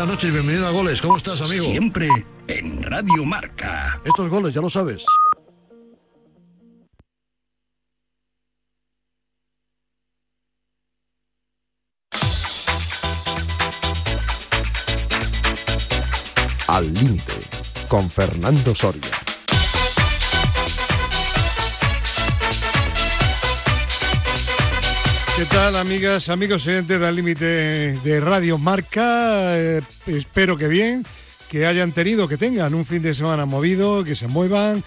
buenas noches y bienvenido a Goles. ¿Cómo estás, amigo? Siempre en Radio Marca. Estos goles, ya lo sabes. Al límite, con Fernando Soria. ¿Qué tal, amigas, amigos oyentes del límite de Radio Marca? Eh, espero que bien, que hayan tenido, que tengan un fin de semana movido, que se muevan.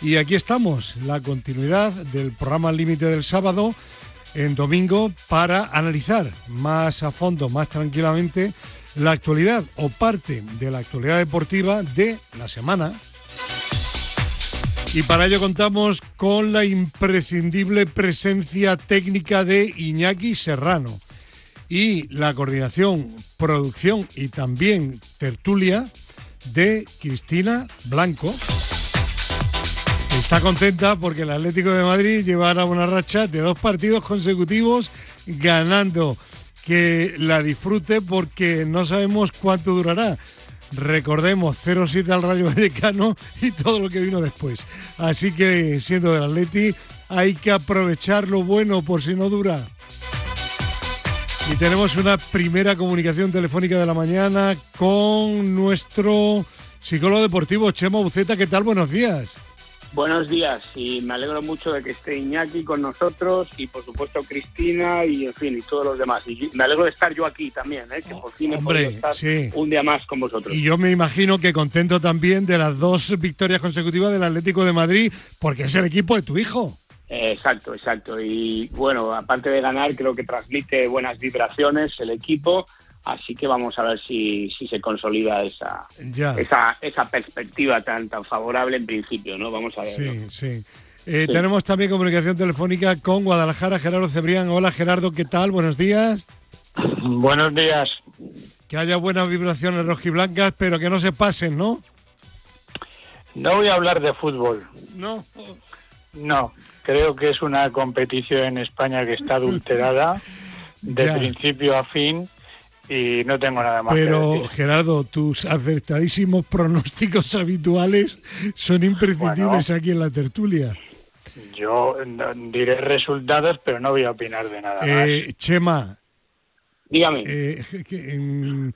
Y aquí estamos, la continuidad del programa Límite del sábado en domingo para analizar más a fondo, más tranquilamente, la actualidad o parte de la actualidad deportiva de la semana. Y para ello contamos con la imprescindible presencia técnica de Iñaki Serrano y la coordinación, producción y también tertulia de Cristina Blanco. Está contenta porque el Atlético de Madrid llevará una racha de dos partidos consecutivos ganando. Que la disfrute porque no sabemos cuánto durará. Recordemos 0-7 al Rayo Vallecano y todo lo que vino después. Así que siendo del Atleti hay que aprovechar lo bueno por si no dura. Y tenemos una primera comunicación telefónica de la mañana con nuestro psicólogo deportivo Chema Buceta. ¿Qué tal? Buenos días. Buenos días y me alegro mucho de que esté Iñaki con nosotros y por supuesto Cristina y en fin y todos los demás. Y me alegro de estar yo aquí también, ¿eh? que por fin he Hombre, podido estar sí. un día más con vosotros. Y yo me imagino que contento también de las dos victorias consecutivas del Atlético de Madrid porque es el equipo de tu hijo. Exacto, exacto. Y bueno, aparte de ganar, creo que transmite buenas vibraciones el equipo. Así que vamos a ver si, si se consolida esa, Ya. esa, esa perspectiva tan, tan favorable en principio, ¿no? Vamos a ver. Sí, sí. Eh, Tenemos también comunicación telefónica con Guadalajara, Gerardo Cebrián. Hola Gerardo, ¿qué tal? Buenos días. Buenos días. Que haya buenas vibraciones rojiblancas, pero que no se pasen, ¿no? No voy a hablar de fútbol. No. No, creo que es una competición en España que está adulterada de Ya. principio a fin y no tengo nada más que Pero decir. Gerardo, tus acertadísimos pronósticos habituales son imprescindibles aquí en la tertulia. Yo diré resultados, pero no voy a opinar de nada más. Eh, Chema, Dígame. eh, que- en-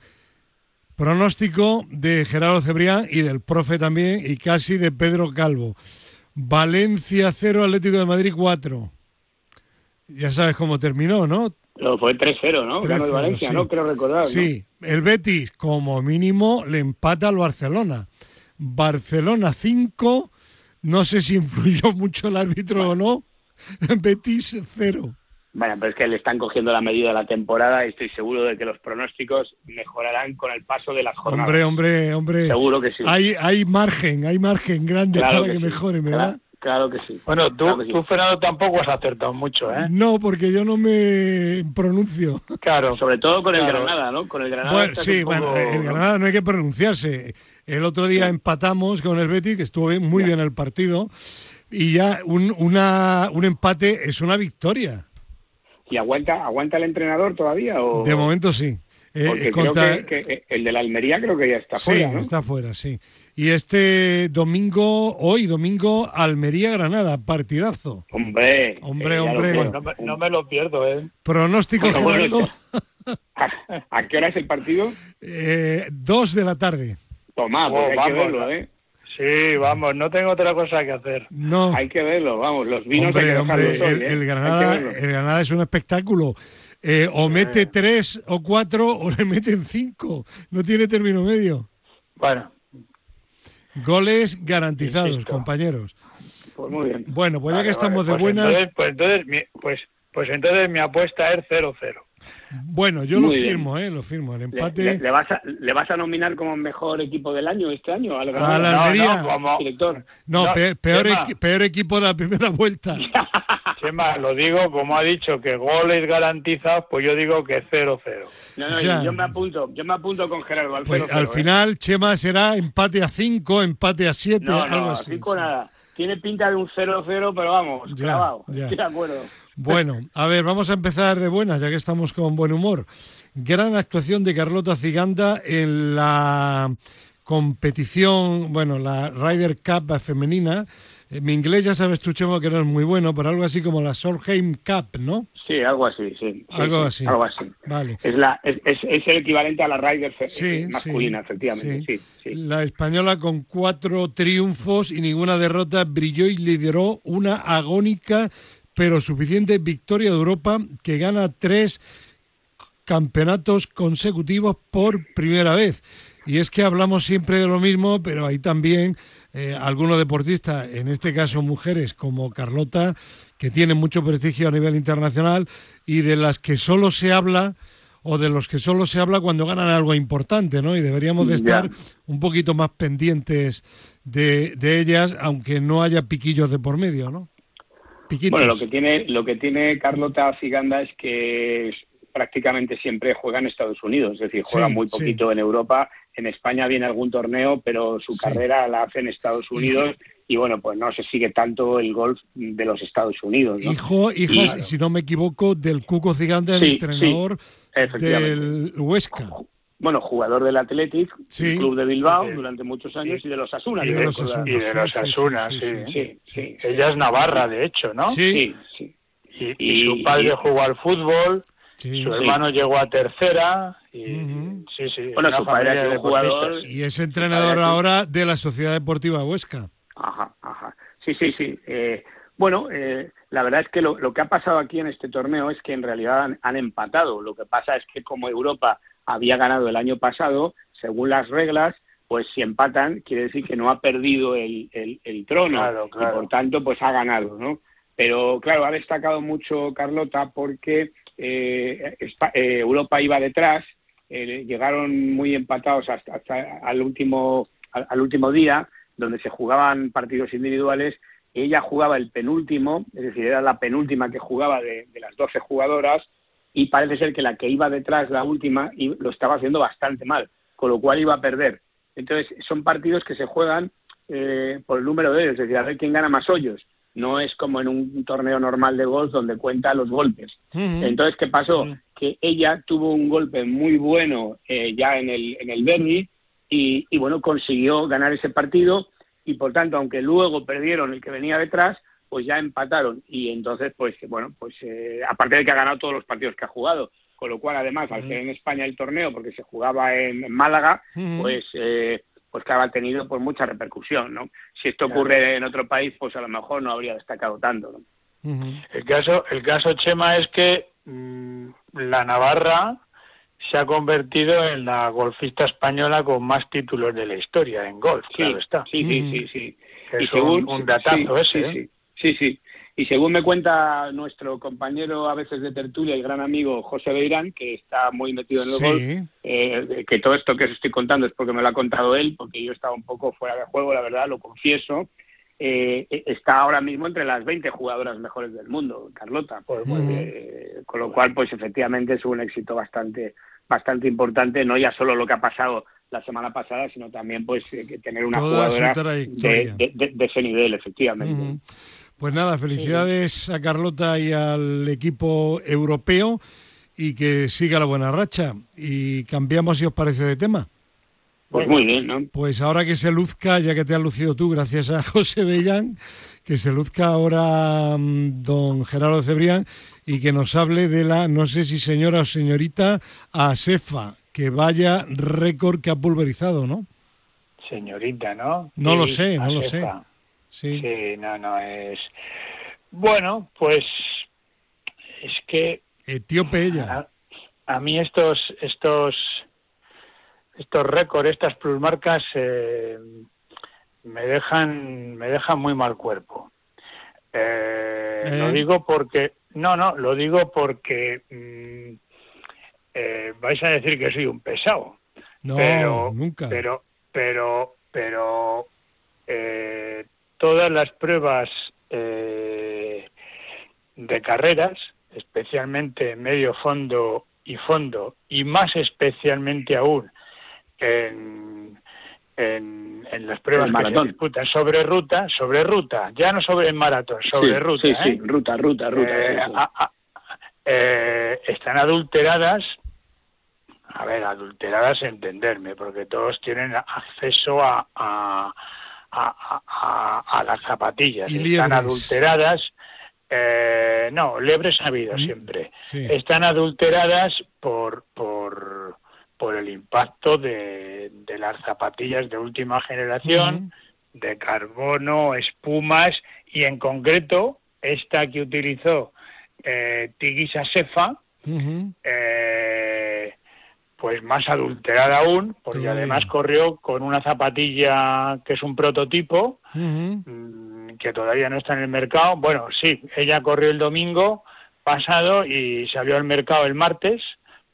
pronóstico de Gerardo Cebrián y del profe también y casi de Pedro Calvo. Valencia 0, Atlético de Madrid 4. Ya sabes cómo terminó, ¿no? Lo fue 3-0, ¿no? Ganó el 3-0, Valencia, sí. ¿no? Creo recordar. ¿no? Sí, el Betis como mínimo le empata al Barcelona. Barcelona 5, no sé si influyó mucho el árbitro o no. Betis 0. Bueno, pero es que le están cogiendo la medida de la temporada y estoy seguro de que los pronósticos mejorarán con el paso de las jornadas. Hombre, hombre, hombre. Seguro que sí. Hay, hay margen, hay margen grande Claro para que, sí. mejoren, Claro- ¿verdad? Claro, que sí. Bueno, tú, Claro sí. tú, Fernando, tampoco has acertado mucho, ¿eh? No, porque yo no me pronuncio. Claro. Sobre todo con el Claro. Granada, ¿no? Con el Granada. Bueno, sí, poco- bueno, en Granada no hay que pronunciarse. El otro día empatamos con el Betis, que estuvo bien- muy bien el partido, y ya un, una, un empate es una victoria. ¿Y aguanta, aguanta el entrenador todavía? O... De momento sí. Eh, Porque contra- creo que, que el de la Almería creo que ya está sí, fuera, ¿no? está fuera, sí. Y este domingo, hoy domingo, Almería-Granada, partidazo. Hombre. Hombre, eh, lo hombre. No me, no me lo pierdo, ¿eh? Pronóstico Bueno, bueno, Gerardo, ¿A, a qué hora es el partido? eh, dos de la tarde. Toma, Oh, porque hay que vamos, verlo, ¿eh? Sí, vamos, no tengo otra cosa que hacer. No, Hay que verlo, vamos, los vinos hay que hombre, hombre, el, ¿eh? el Hay que Granada, el Granada es un espectáculo. Eh, o mete tres o cuatro o le meten cinco. No tiene término medio. Bueno, Goles garantizados, Insisto. compañeros. Pues muy bien. Bueno, pues ya Vale, que estamos vale, de pues buenas, entonces, pues entonces, mi, pues, pues entonces mi apuesta es 0-0. bueno, yo lo Muy bien. firmo, ¿eh? Lo firmo. El ¿Le, empate le- le vas a, ¿Le vas a nominar como mejor equipo del año este año? Al a Granada? la No, Almería. no, como- Director. No, No, pe- peor, equi- peor equipo de la primera vuelta. Chema, lo digo, como ha dicho que goles garantizados, pues yo digo que 0-0. No, no, Ya. yo me apunto, yo me apunto con Gerardo al Pues 0-0, al ¿eh? final, Chema será empate a cinco, empate a siete, No, algo no, así. cinco nada. Tiene pinta de un 0-0, pero vamos, Ya, clavado. ya. Estoy de acuerdo. Bueno, a ver, vamos a empezar de buenas, ya que estamos con buen humor. Gran actuación de Carlota Ciganda en la competición, bueno, la Ryder Cup femenina. Mi inglés ya sabes tú, Chemo, que no es muy bueno, pero algo así como la Solheim Cup, ¿no? Sí, algo así, sí. Algo sí, así. Algo así. Vale. Es, la, es, es- es el equivalente a la Ryder Sí, eh, masculina, sí, efectivamente. Sí. La española con cuatro triunfos y ninguna derrota brilló y lideró una agónica pero suficiente victoria de Europa que gana tres campeonatos consecutivos por primera vez. Y es que hablamos siempre de lo mismo, pero hay también eh, algunos deportistas, en este caso mujeres como Carlota, que tienen mucho prestigio a nivel internacional y de las que solo se habla o de los que solo se habla cuando ganan algo importante, ¿no? Y deberíamos de Ya. estar un poquito más pendientes de, de ellas, aunque no haya piquillos de por medio, ¿no? Piquitos. Bueno, lo que tiene lo que tiene Carlota Ciganda es que prácticamente siempre juega en Estados Unidos, es decir, juega Sí, muy sí. poquito en Europa. En España viene algún torneo, pero su Sí. carrera la hace en Estados Unidos y bueno, pues no se sigue tanto el golf de los Estados Unidos. ¿no? Hijo, hija, Y- si no me equivoco, del Cuco Ciganda, el Sí, entrenador del Huesca. Bueno, jugador del Athletic, Sí. el club de Bilbao Sí. durante muchos años y de los Asuna. Y de los. Asuna. Y de los Sí, sí, Asuna, sí, sí. sí, Sí, sí. Ella es navarra, de hecho, ¿no? Sí, Sí, sí. Y, y Y- su padre y- jugó al fútbol, sí. su hermano llegó a tercera y sí, sí. Bueno, su padre jugador. Y es entrenador ahora de la Sociedad Deportiva Huesca. Ajá, ajá. Sí, sí, sí. Eh, bueno, eh, la verdad es que lo, lo que ha pasado aquí en este torneo es que en realidad han, han empatado. Lo que pasa es que como Europa había ganado el año pasado, según las reglas, pues si empatan, quiere decir que no ha perdido el, el, el trono Claro, claro. y por tanto pues ha ganado, ¿no? Pero claro, ha destacado mucho Carlota porque eh, eh, Europa iba detrás, eh, llegaron muy empatados hasta, hasta al último al, al último día, donde se jugaban partidos individuales. Ella jugaba el penúltimo, es decir, era la penúltima que jugaba de, las 12 jugadoras, y parece ser que la que iba detrás, la última, lo estaba haciendo bastante mal, con lo cual iba a perder. Entonces, son partidos que se juegan eh, por el número de ellos, es decir, a ver quién gana más hoyos. No es como en un torneo normal de golf donde cuenta los golpes. Entonces, ¿qué pasó? Que ella tuvo un golpe muy bueno eh, ya en el, en el y, y, bueno, consiguió ganar ese partido y por tanto, aunque luego perdieron el que venía detrás, pues ya empataron. Y entonces, pues bueno, pues eh, aparte de que ha ganado todos los partidos que ha jugado, con lo cual además, al ser en España el torneo, porque se jugaba en, en Málaga, pues eh, pues claro, ha tenido pues mucha repercusión, ¿no? Si esto ocurre en otro país, pues a lo mejor no habría destacado tanto. El caso, el caso Chema es que mm, la Navarra se ha convertido en la golfista española con más títulos de la historia en golf, Sí, claro está. sí, sí, sí, sí. Es un- un datazo sí, ese, sí, ¿eh? sí, sí, sí. Y según me cuenta nuestro compañero a veces de tertulia y gran amigo José Beirán, que está muy metido en el Sí. golf, eh, que todo esto que os estoy contando es porque me lo ha contado él, porque yo estaba un poco fuera de juego, la verdad, lo confieso. Eh, está ahora mismo entre las 20 jugadoras mejores del mundo, Carlota. Pues. Eh, con lo cual, pues efectivamente es un éxito bastante, bastante importante, no ya solo lo que ha pasado la semana pasada, sino también pues eh, tener una Toda jugadora de, de- de- de ese nivel, efectivamente. Pues nada, felicidades a Carlota y al equipo europeo y que siga la buena racha. Y cambiamos, si os parece, de tema. Pues muy bien, ¿no? Pues ahora que se luzca, ya que te has lucido tú, gracias a José Beirán, que se luzca ahora mm, don Gerardo Cebrián y que nos hable de la, no sé si señora o señorita, Asefa, que vaya récord que ha pulverizado, ¿no? Señorita, ¿no? No lo sé, no lo Asefa. Sí. Sí, no, no es. Bueno, pues es que Etíope ella. a, a mí estos estos estos récords, estas plusmarcas eh, me dejan me dejan muy mal cuerpo. Eh, ¿Eh? Lo digo porque no, no, lo digo porque mm, eh, vais a decir que soy un pesado No, pero, nunca. Pero, pero, pero eh, todas las pruebas eh, de carreras, especialmente medio fondo y fondo, y más especialmente aún en, en, en las pruebas que se disputan sobre ruta, sobre ruta, ya no sobre el maratón, sobre sí, ruta. Sí, ¿eh? sí, ruta, ruta, ruta. Eh, sí, sí. a- a- eh, están adulteradas, a ver, adulteradas entenderme, porque todos tienen acceso a, a, a- a- a las zapatillas. Y Están adulteradas, eh, no, liebres ha habido siempre. sí. Están adulteradas por, por, por el impacto de, de las zapatillas de última generación, de carbono, espumas y en concreto esta que utilizó eh, Tigisa Sefa, eh, pues más adulterada aún, porque además corrió con una zapatilla que es un prototipo, mm, que todavía no está en el mercado. Bueno, sí, ella corrió el domingo pasado y salió al mercado el martes,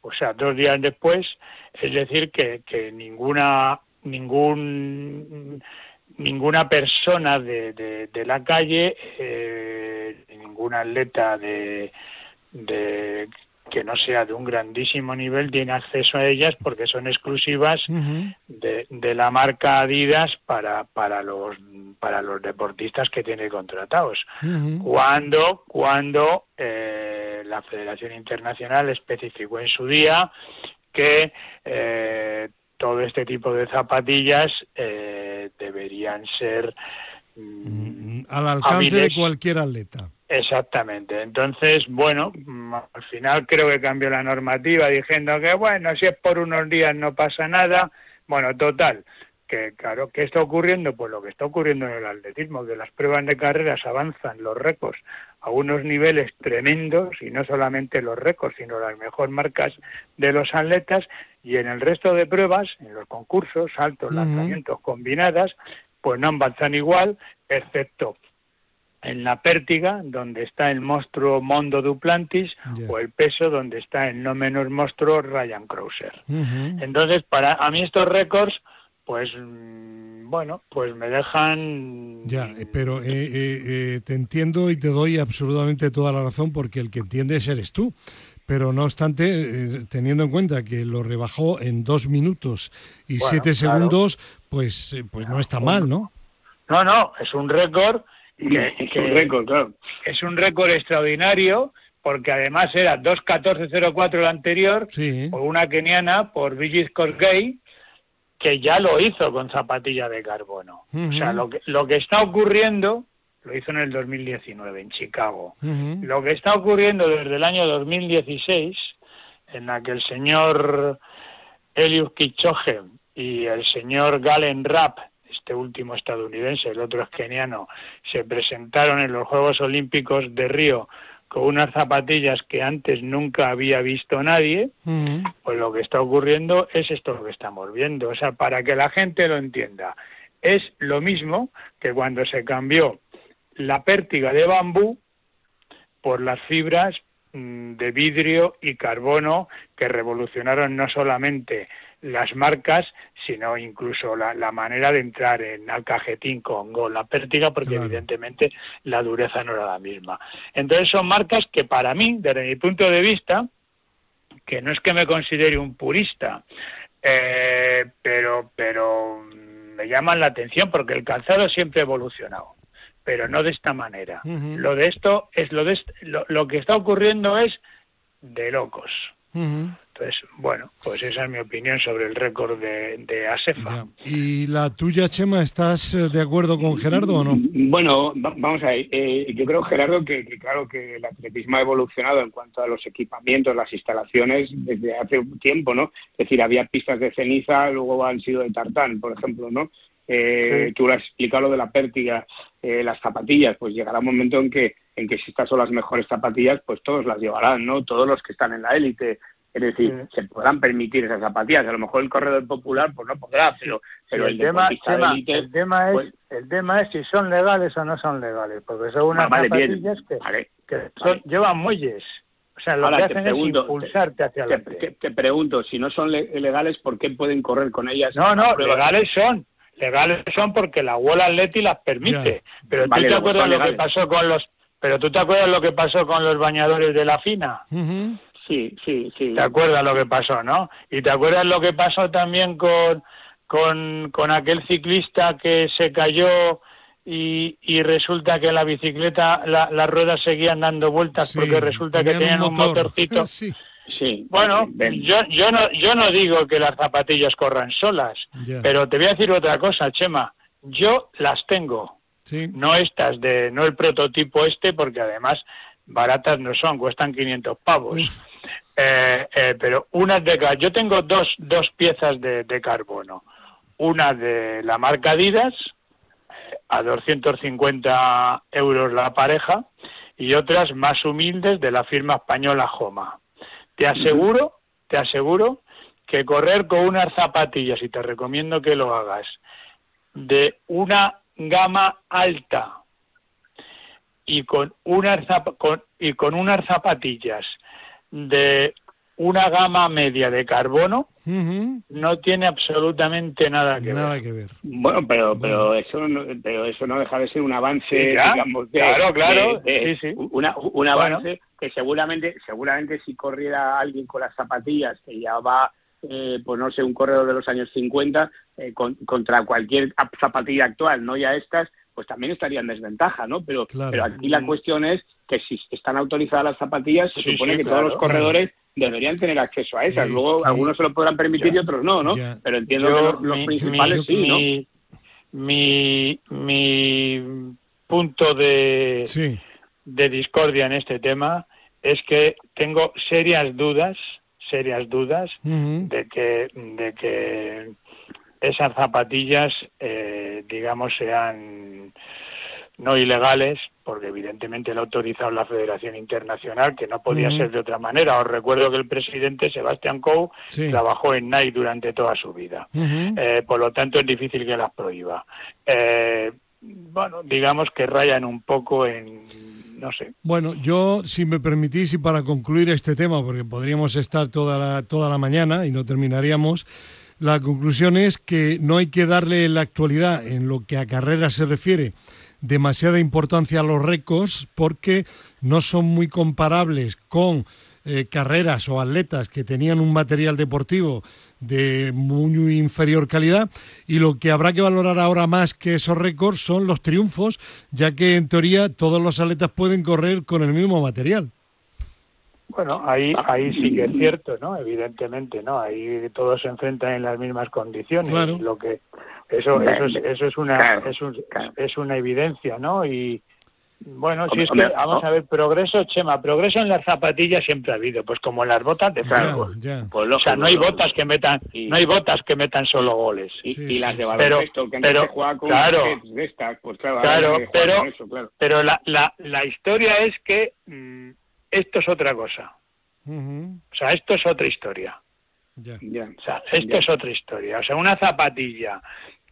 o sea, dos días después. Es decir, que, que ninguna ningún ninguna persona de, de, de la calle, eh, ningún atleta de, de que no sea de un grandísimo nivel tiene acceso a ellas porque son exclusivas de, de la marca Adidas para, para los para los deportistas que tiene contratados. Cuando cuando eh, la Federación Internacional especificó en su día que eh, todo este tipo de zapatillas eh, deberían ser mm, Mm, Al alcance de cualquier atleta. Exactamente. Entonces, bueno, al final creo que cambió la normativa diciendo que, bueno, si es por unos días no pasa nada. Bueno, total, que claro, ¿qué está ocurriendo? Pues lo que está ocurriendo en el atletismo, que las pruebas de carreras avanzan los récords a unos niveles tremendos, y no solamente los récords, sino las mejores marcas de los atletas, y en el resto de pruebas, en los concursos, saltos, lanzamientos, combinadas, pues no avanzan igual, excepto en la pértiga, donde está el monstruo Mondo Duplantis, o el peso, donde está el no menos monstruo Ryan Crouser. Ujú. Entonces, para a mí estos récords, pues mm, bueno, pues me dejan Ya, eh, pero eh, eh, eh, te entiendo y te doy absolutamente toda la razón porque el que entiendes eres tú. Pero no obstante, eh, teniendo en cuenta que lo rebajó en dos minutos y Bueno, siete claro. segundos, pues, pues no está mal, ¿no? No, no, es un récord que, es que- un récord, claro. es un récord extraordinario porque además era 2.14.04 el anterior Sí. por una keniana por Brigitte Kosgei que ya lo hizo con zapatilla de carbono. O sea, lo que, lo que está ocurriendo lo hizo en el 2019 en Chicago. Lo que está ocurriendo desde el año 2016, en la que el señor Eliud Kipchoge y el señor Galen Rapp, este último estadounidense, el otro es keniano, se presentaron en los Juegos Olímpicos de Río con unas zapatillas que antes nunca había visto nadie, Ujú. pues lo que está ocurriendo es esto lo que estamos viendo. O sea, para que la gente lo entienda, es lo mismo que cuando se cambió la pértiga de bambú por las fibras mm, de vidrio y carbono que revolucionaron no solamente las marcas, sino incluso la, la manera de entrar en al cajetín con, con la pértiga, porque Claro. evidentemente la dureza no era la misma. Entonces son marcas que para mí, desde mi punto de vista, que no es que me considere un purista, eh, pero, pero mm, me llaman la atención porque el calzado siempre ha evolucionado, pero no de esta manera. Lo de esto es lo de est- lo, lo que está ocurriendo es de locos. Entonces, bueno, pues esa es mi opinión sobre el récord de, de Asefa. Ya. ¿Y la tuya, Chema, estás eh, de acuerdo con Gerardo o no? Bueno, va- vamos a ver. eh, yo creo, Gerardo, que, que claro que el atletismo ha evolucionado en cuanto a los equipamientos, las instalaciones desde hace un tiempo, ¿no? Es decir, había pistas de ceniza, luego han sido de tartán, por ejemplo, ¿no? Eh, Sí. Tú lo has explicado lo de la pértiga, eh, las zapatillas, pues llegará un momento en que, en que si estas son las mejores zapatillas, pues todos las llevarán, ¿no? Todos los que están en la élite. Es decir, Sí. se podrán permitir esas zapatillas. A lo mejor el corredor popular, pues no podrá, pero, pero el, el, tema, élite, el es pues- el tema es si son legales o no son legales, porque son unas Vale, bien. zapatillas que, Vale. Vale. llevan muelles. O sea, lo Ahora, que te hacen pregunto, es impulsarte hacia Te, adelante. te- te pregunto, si no son le- legales, ¿por qué pueden correr con ellas? No, no, legales son. Legales son porque la World Athletic las permite. Pero tú Vale, te acuerdas lo que pasó con los pero tú te acuerdas lo que pasó con los bañadores de la FINA? Sí, sí, sí. ¿Te acuerdas lo que pasó, no? Y te acuerdas lo que pasó también con con, con aquel ciclista que se cayó y, y resulta que la bicicleta, la- las ruedas seguían dando vueltas Sí, porque resulta que tenían un, motor. motorcito. Sí, Sí. Bueno, yo, yo, no, yo no digo que las zapatillas corran solas, pero te voy a decir otra cosa, Chema. Yo las tengo, sí. no estas de, no el prototipo este, porque además baratas no son, cuestan 500 pavos. Eh, eh, pero unas de yo tengo dos, dos piezas de, de carbono. Una de la marca Adidas, a 250 euros la pareja, y otras más humildes de la firma española Joma. Te aseguro, te aseguro que correr con unas zapatillas, y te recomiendo que lo hagas, de una gama alta y con unas con, y con unas zapatillas de una gama media de carbono no tiene absolutamente nada que Nada ver. que ver. Bueno, pero pero eso no, pero eso no deja de ser un avance, Sí, ya. digamos, de, Claro, claro. de- de- Sí, sí. una- un avance que seguramente seguramente si corriera alguien con las zapatillas que ya va eh, pues no sé un corredor de los años 50 eh, con- contra cualquier ap- zapatilla actual, no ya estas, pues también estaría en desventaja, ¿no? Pero Claro. pero aquí la cuestión es que si están autorizadas las zapatillas, se Sí, supone sí, que claro. todos los corredores deberían tener acceso a esas. Luego sí. algunos se lo podrán permitir Ya. y otros no, ¿no? Ya. Pero entiendo Yo- que los, los mi- principales mi- sí, ¿no? mi, mi, mi punto de, Sí. de discordia en este tema es que tengo serias dudas, serias dudas de que de que esas zapatillas eh, digamos sean no ilegales porque evidentemente lo ha autorizado la Federación Internacional que no podía ser de otra manera. Os recuerdo que el presidente Sebastián Coe Sí. trabajó en Nike durante toda su vida. Eh, por lo tanto es difícil que las prohíba. Eh, bueno digamos que rayan un poco en no sé. Bueno, yo, si me permitís, y para concluir este tema, porque podríamos estar toda la, toda la mañana y no terminaríamos, la conclusión es que no hay que darle en la actualidad, en lo que a carrera se refiere, demasiada importancia a los récords, porque no son muy comparables con eh, carreras o atletas que tenían un material deportivo de muy inferior calidad y lo que habrá que valorar ahora más que esos récords son los triunfos, ya que en teoría todos los atletas pueden correr con el mismo material. Bueno, ahí, ahí sí que es cierto, ¿no? Evidentemente, ¿no? Ahí todos se enfrentan en las mismas condiciones. Claro. Lo que eso, eso es, eso es una, Claro, es, un- claro. es una evidencia, ¿no? Y bueno, si es que vamos a ver progreso, Chema, progreso en las zapatillas siempre ha habido, pues como en las botas de fútbol. Pues O sea, no hay botas que metan, no hay botas que metan solo goles. y, Sí, y las de baloncesto que antes Pero- se jugaba con claro. de estas, pues claro, Claro, pero- con eso, claro. Pero la, la, la historia es que mm, esto es otra cosa. O sea, esto es otra historia. ya. Ya. O sea, esto Ya. es otra historia. O sea, una zapatilla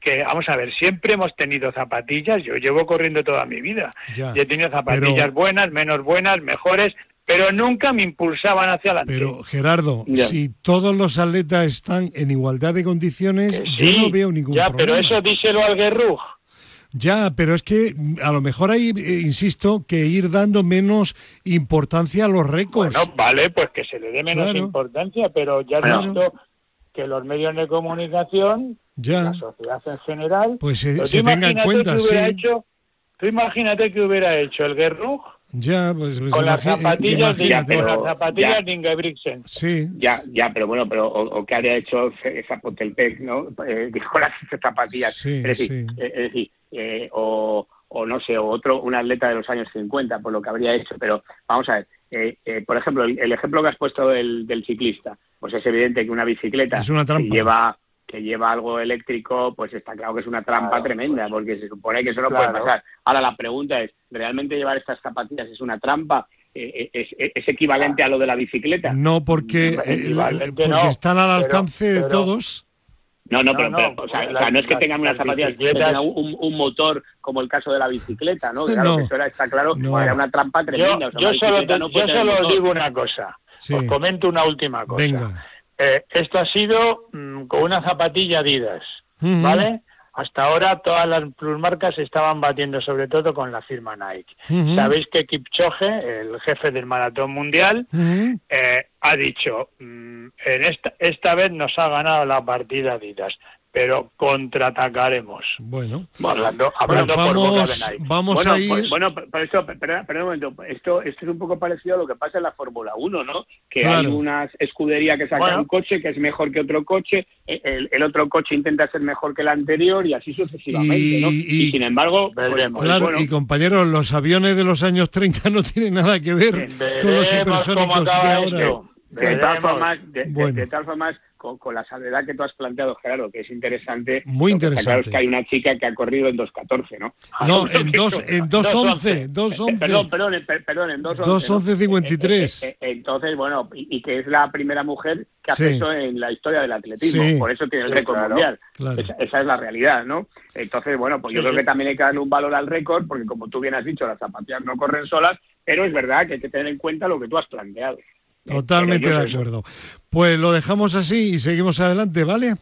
que, vamos a ver, siempre hemos tenido zapatillas. Yo llevo corriendo toda mi vida. Ya. Y he tenido zapatillas Pero- buenas, menos buenas, mejores, pero nunca me impulsaban hacia adelante. Pero Gerardo, Ya. si todos los atletas están en igualdad de condiciones, Que yo sí, no veo ningún Ya, problema. pero eso díselo al Guerrug. Ya, pero es que mm, a lo mejor hay, eh, insisto, que ir dando menos importancia a los récords. Bueno, vale, pues que se le dé menos Claro. importancia, pero ya Claro. visto que los medios de comunicación, ya, la sociedad en general, pues eh, se tenga en cuenta, que sí. hecho, tú imagínate que hubiera hecho el Guerrug Ya, pues, pues con las zapatillas de, con pero- las zapatillas ya. de Ingebrigtsen. Sí, Ya, ya, pero bueno, pero o, o que habría hecho esa Potelpec, ¿no? Eh, con las zapatillas. Sí, es decir, sí. eh, es decir eh, o, o no sé, o otro, un atleta de los años 50, por lo que habría hecho. Pero vamos a ver, eh, eh, por ejemplo, el, el ejemplo que has puesto del, del ciclista, pues es evidente que una bicicleta Es una lleva que lleva algo eléctrico, pues está claro que es una trampa Claro, tremenda, pues. porque se supone que eso no Claro. puede pasar. Ahora la pregunta es, ¿realmente llevar estas zapatillas es una trampa? Eh, eh, ¿Es, es equivalente a lo de la bicicleta? no porque, eh, porque no, están al pero- alcance de todos. No, no, No, pero, no, pero, o, sea, porque o sea, no es que tengan unas las zapatillas que tengan un, un motor como el caso de la bicicleta, ¿no? Claro, No. que eso era, está claro, No. era una trampa Yo, tremenda. o sea, yo solo, te- yo solo os digo una cosa. Sí. Os comento una última cosa. Venga. Eh, esto ha sido mm, con una zapatilla Adidas. ¿vale? Hasta ahora todas las plusmarcas se estaban batiendo sobre todo con la firma Nike. Sabéis que Kipchoge, el jefe del maratón mundial, eh, ha dicho, mm, en esta, esta vez nos ha ganado la partida Adidas. Pero contraatacaremos. Bueno, hablando, hablando bueno, por boca de vamos, Nike. vamos bueno, a ir. pues- bueno, pero esto, perdón, perdón un momento, esto, esto es un poco parecido a lo que pasa en la Fórmula 1, ¿no? Que hay una escudería que saca Bueno. un coche que es mejor que otro coche, e- el, el otro coche intenta ser mejor que el anterior y así sucesivamente, Y- ¿no? y- Y, sin embargo, Veremos. Claro, bueno, y compañeros, los aviones de los años 30 no tienen nada que ver con los supersónicos de ahora. esto. De tal forma, de, de- Bueno. de tal forma con, con la salvedad que tú has planteado, Gerardo, que es interesante. Muy está Claro interesante. es que hay una chica que ha corrido en 2.14, ¿no? No, en dos, en 2.11, 2.11. Perdón, perdón, perdón, en 2.11. 2.11.53. ¿no? Eh, eh, eh, Entonces, bueno, y, y que es la primera mujer que Sí. hace eso en la historia del atletismo, Sí. por eso tiene el récord claro, mundial. claro. Esa, esa es la realidad, ¿no? Entonces, bueno, pues yo Sí, creo que también hay que darle un valor al récord, porque como tú bien has dicho, las zapatillas no corren solas, pero es verdad que hay que tener en cuenta lo que tú has planteado. Totalmente de acuerdo. Pues lo dejamos así y seguimos adelante, ¿vale?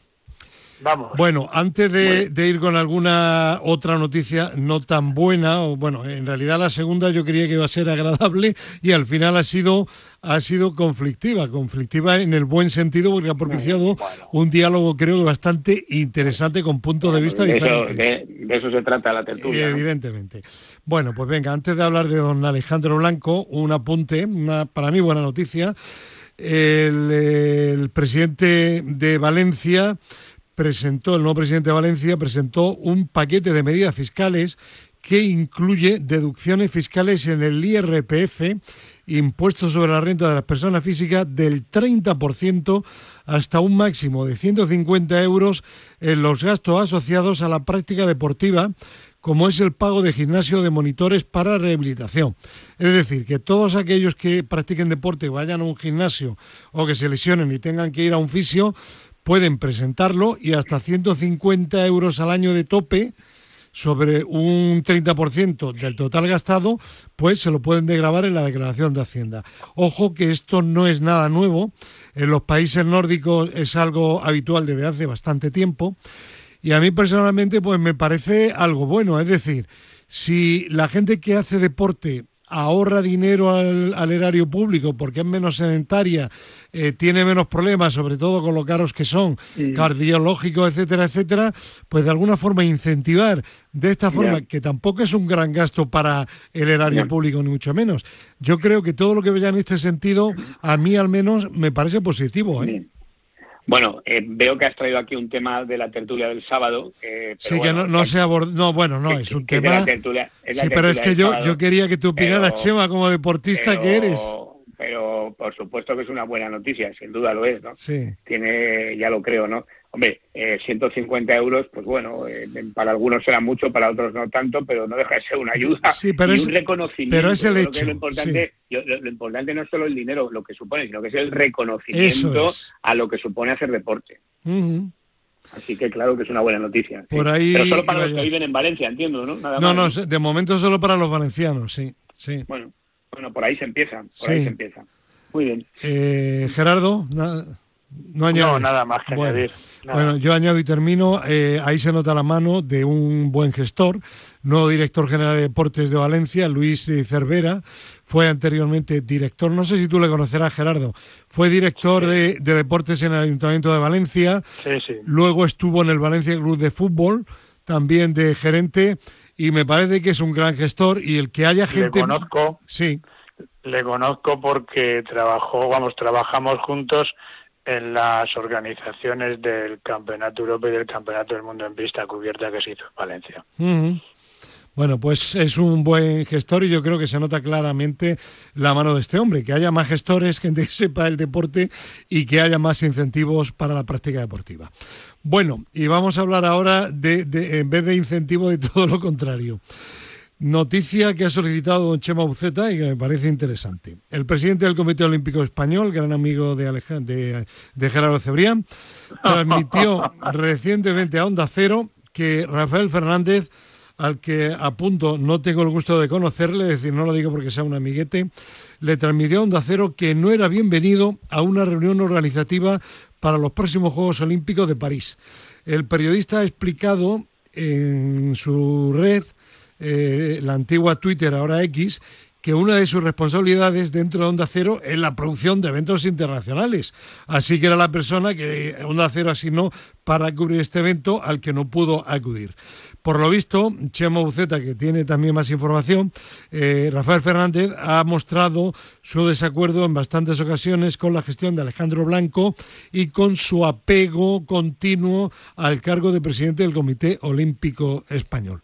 Vamos. Bueno, antes de, de ir con alguna otra noticia no tan buena, o bueno, en realidad la segunda yo creía que iba a ser agradable y al final ha sido ha sido conflictiva, conflictiva en el buen sentido porque ha propiciado un diálogo creo que bastante interesante con puntos de vista de, eso, diferentes. de- de eso se trata la tertulia. ¿no? Evidentemente. Bueno, pues venga, antes de hablar de don Alejandro Blanco, un apunte, una para mí buena noticia. El, el presidente de Valencia presentó, el nuevo presidente de Valencia presentó un paquete de medidas fiscales que incluye deducciones fiscales en el IRPF, impuestos sobre la renta de las personas físicas del 30% hasta un máximo de 150 euros en los gastos asociados a la práctica deportiva, como es el pago de gimnasio de monitores para rehabilitación. Es decir, que todos aquellos que practiquen deporte, vayan a un gimnasio o que se lesionen y tengan que ir a un fisio, pueden presentarlo y hasta 150 euros al año de tope sobre un 30% del total gastado, pues se lo pueden degravar en la declaración de Hacienda. Ojo que esto no es nada nuevo, en los países nórdicos es algo habitual desde hace bastante tiempo y a mí personalmente pues me parece algo bueno, es decir, si la gente que hace deporte ahorra dinero al, al erario público porque es menos sedentaria, eh, tiene menos problemas, sobre todo con lo caros que son, cardiológicos, etcétera, etcétera, pues de alguna forma incentivar de esta forma, que tampoco es un gran gasto para el erario público, ni mucho menos. Yo creo que todo lo que vaya en este sentido, a mí al menos, me parece positivo. ¿eh? Bueno, eh, veo que has traído aquí un tema de la tertulia del sábado. eh, pero Sí, que bueno, no, no se aborda. No, bueno, no, que- es un que de la tema. tertulia- es la Sí, pero es que yo, sábado, yo quería que tú opinaras, pero- Chema, como deportista pero- que eres. Pero por supuesto que es una buena noticia, sin duda lo es, ¿no? Sí. Tiene, ya lo creo, ¿no? Hombre, eh, 150 euros, pues bueno, eh, para algunos será mucho, para otros no tanto, pero no deja de ser una ayuda Sí, pero y es- un reconocimiento. pero es el hecho, que lo importante, yo- lo, lo importante no es solo el dinero, lo que supone, sino que es el reconocimiento es. a lo que supone hacer deporte. Así que claro que es una buena noticia. Por ahí Pero solo para los que viven en Valencia, entiendo, ¿no? Nada No, más. no, de momento solo para los valencianos, sí. sí. Bueno, bueno, por ahí se empieza, por Sí. ahí se empieza. Muy bien. Eh, Gerardo, na- no añades. No, nada más que Bueno. añadir. Nada. Bueno, yo añado y termino. eh, ahí se nota la mano de un buen gestor, nuevo director general de deportes de Valencia, Luis Cervera. Fue anteriormente director, no sé si tú le conocerás, Gerardo. Fue director de, de deportes en el Ayuntamiento de Valencia. Sí, sí. Luego estuvo en el Valencia Club de Fútbol, también de gerente. Y me parece que es un gran gestor y el que haya Le gente. conozco, Sí, le conozco porque trabajó, vamos, trabajamos juntos en las organizaciones del Campeonato Europeo y del Campeonato del Mundo en pista cubierta que se hizo en Valencia. Bueno, pues es un buen gestor y yo creo que se nota claramente la mano de este hombre, que haya más gestores, gente que sepa el deporte y que haya más incentivos para la práctica deportiva. Bueno, y vamos a hablar ahora de- en vez de incentivo, de todo lo contrario. Noticia que ha solicitado don Chema Buceta y que me parece interesante. El presidente del Comité Olímpico Español, gran amigo de, Aleja- de, de Gerardo Cebrián, transmitió recientemente a Onda Cero que Rafael Fernández, al que a punto no tengo el gusto de conocerle, es decir, no lo digo porque sea un amiguete, le transmitió a Onda Cero que no era bienvenido a una reunión organizativa para los próximos Juegos Olímpicos de París. El periodista ha explicado en su red, eh, la antigua Twitter, ahora X, que una de sus responsabilidades dentro de Onda Cero es la producción de eventos internacionales. Así que era la persona que Onda Cero asignó para cubrir este evento al que no pudo acudir. Por lo visto, Chema Buceta, que tiene también más información, eh, Rafael Fernández ha mostrado su desacuerdo en bastantes ocasiones con la gestión de Alejandro Blanco y con su apego continuo al cargo de presidente del Comité Olímpico Español.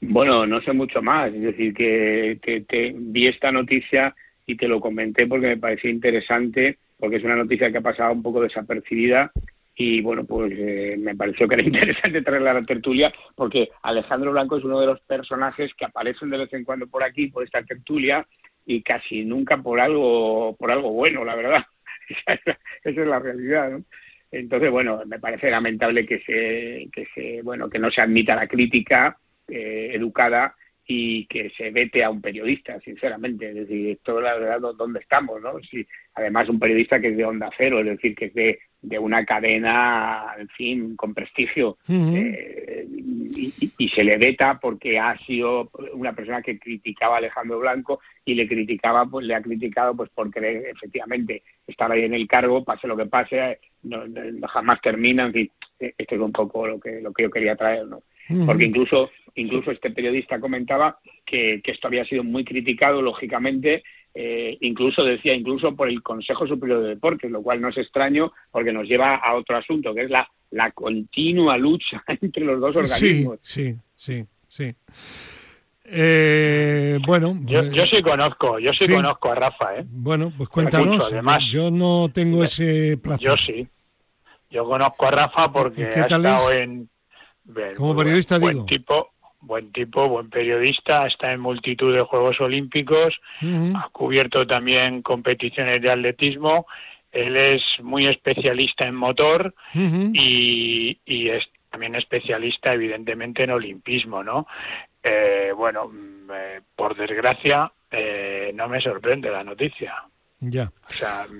Bueno, no sé mucho más, es decir, que vi esta noticia y te lo comenté porque me parecía interesante, porque es una noticia que ha pasado un poco desapercibida y bueno, pues eh, me pareció que era interesante traerla a la tertulia porque Alejandro Blanco es uno de los personajes que aparecen de vez en cuando por aquí, por esta tertulia y casi nunca por algo, por algo bueno, la verdad. Esa es la, realidad, ¿no? Entonces, bueno, me parece lamentable que se, que se, bueno, que no se admita la crítica eh, educada y que se vete a un periodista, sinceramente. Es decir, esto la verdad dónde estamos, ¿no? Si, además, un periodista que es de Onda Cero, es decir, que es de, de una cadena, en fin, con prestigio, eh, y, se le veta porque ha sido una persona que criticaba a Alejandro Blanco y le criticaba, pues le ha criticado pues porque efectivamente estar ahí en el cargo, pase lo que pase, no, jamás termina, en fin, esto es un poco lo que, lo que yo quería traer, ¿no? Porque incluso, incluso este periodista comentaba que, esto había sido muy criticado, lógicamente, eh, incluso decía, incluso por el Consejo Superior de Deportes, lo cual no es extraño porque nos lleva a otro asunto, que es la, la continua lucha entre los dos organismos. Sí, sí, sí. Eh, bueno, yo, yo, eh, sí conozco, yo sí, conozco a Rafa, ¿eh? Bueno, pues cuéntanos. además, yo no tengo ese placer. Yo sí. Yo conozco a Rafa porque ha estado en como periodista buen tipo, buen tipo, buen periodista, está en multitud de Juegos Olímpicos, ha cubierto también competiciones de atletismo, él es muy especialista en motor y, es también especialista evidentemente en olimpismo, ¿no? Eh, bueno, mm, eh, por desgracia eh, no me sorprende la noticia. Ya.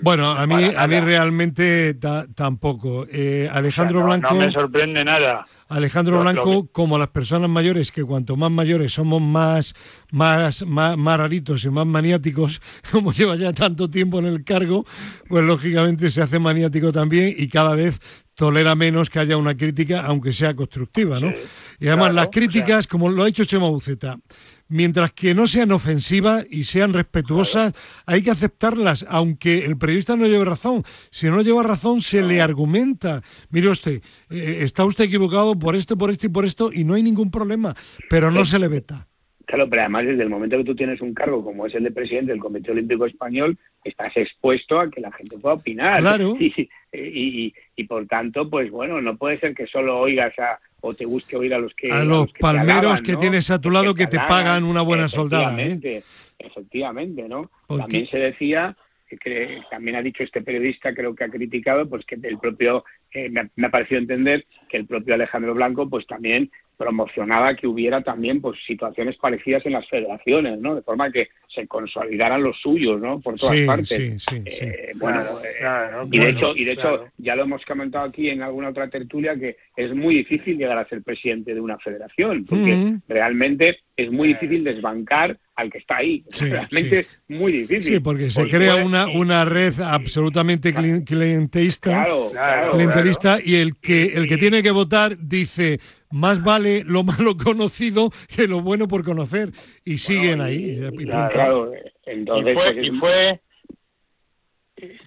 bueno, a mí, a mí realmente tampoco. Eh, Alejandro Blanco. No me sorprende nada. Alejandro Blanco, como las personas mayores, que cuanto más mayores somos más, más, más, más, raritos y más maniáticos, como lleva ya tanto tiempo en el cargo, pues lógicamente se hace maniático también y cada vez tolera menos que haya una crítica, aunque sea constructiva, ¿no? y además las críticas, como lo ha hecho Chema Buceta, mientras que no sean ofensivas y sean respetuosas, hay que aceptarlas, aunque el periodista no lleve razón. Si no lleva razón, se le argumenta. Mire usted, eh, está usted equivocado por esto, por esto y por esto, y no hay ningún problema, pero no se le veta. Claro, pero además desde el momento que tú tienes un cargo como es el de presidente del Comité Olímpico Español, estás expuesto a que la gente pueda opinar. Claro. Y, y, por tanto, pues bueno, no puede ser que solo oigas a, o te guste oír a los que... A los, palmeros que, tienes a tu lado que, te, pagan una buena soldada. ¿eh? Efectivamente, ¿no? También se decía que también ha dicho este periodista, creo que ha criticado, pues que el propio, eh, me, me, ha parecido entender que el propio Alejandro Blanco, pues también promocionaba que hubiera también pues situaciones parecidas en las federaciones, ¿no? De forma que se consolidaran los suyos, ¿no? Por todas partes. Sí, eh, bueno, eh, y de hecho, y de hecho ya lo hemos comentado aquí en alguna otra tertulia que es muy difícil llegar a ser presidente de una federación, porque realmente es muy difícil desbancar al que está ahí. realmente es muy difícil. Sí, porque se crea una, una red absolutamente clientelista, y el que el que tiene que votar dice más vale lo malo conocido que lo bueno por conocer. Y siguen ahí. Y, claro, entonces, pues, y fue,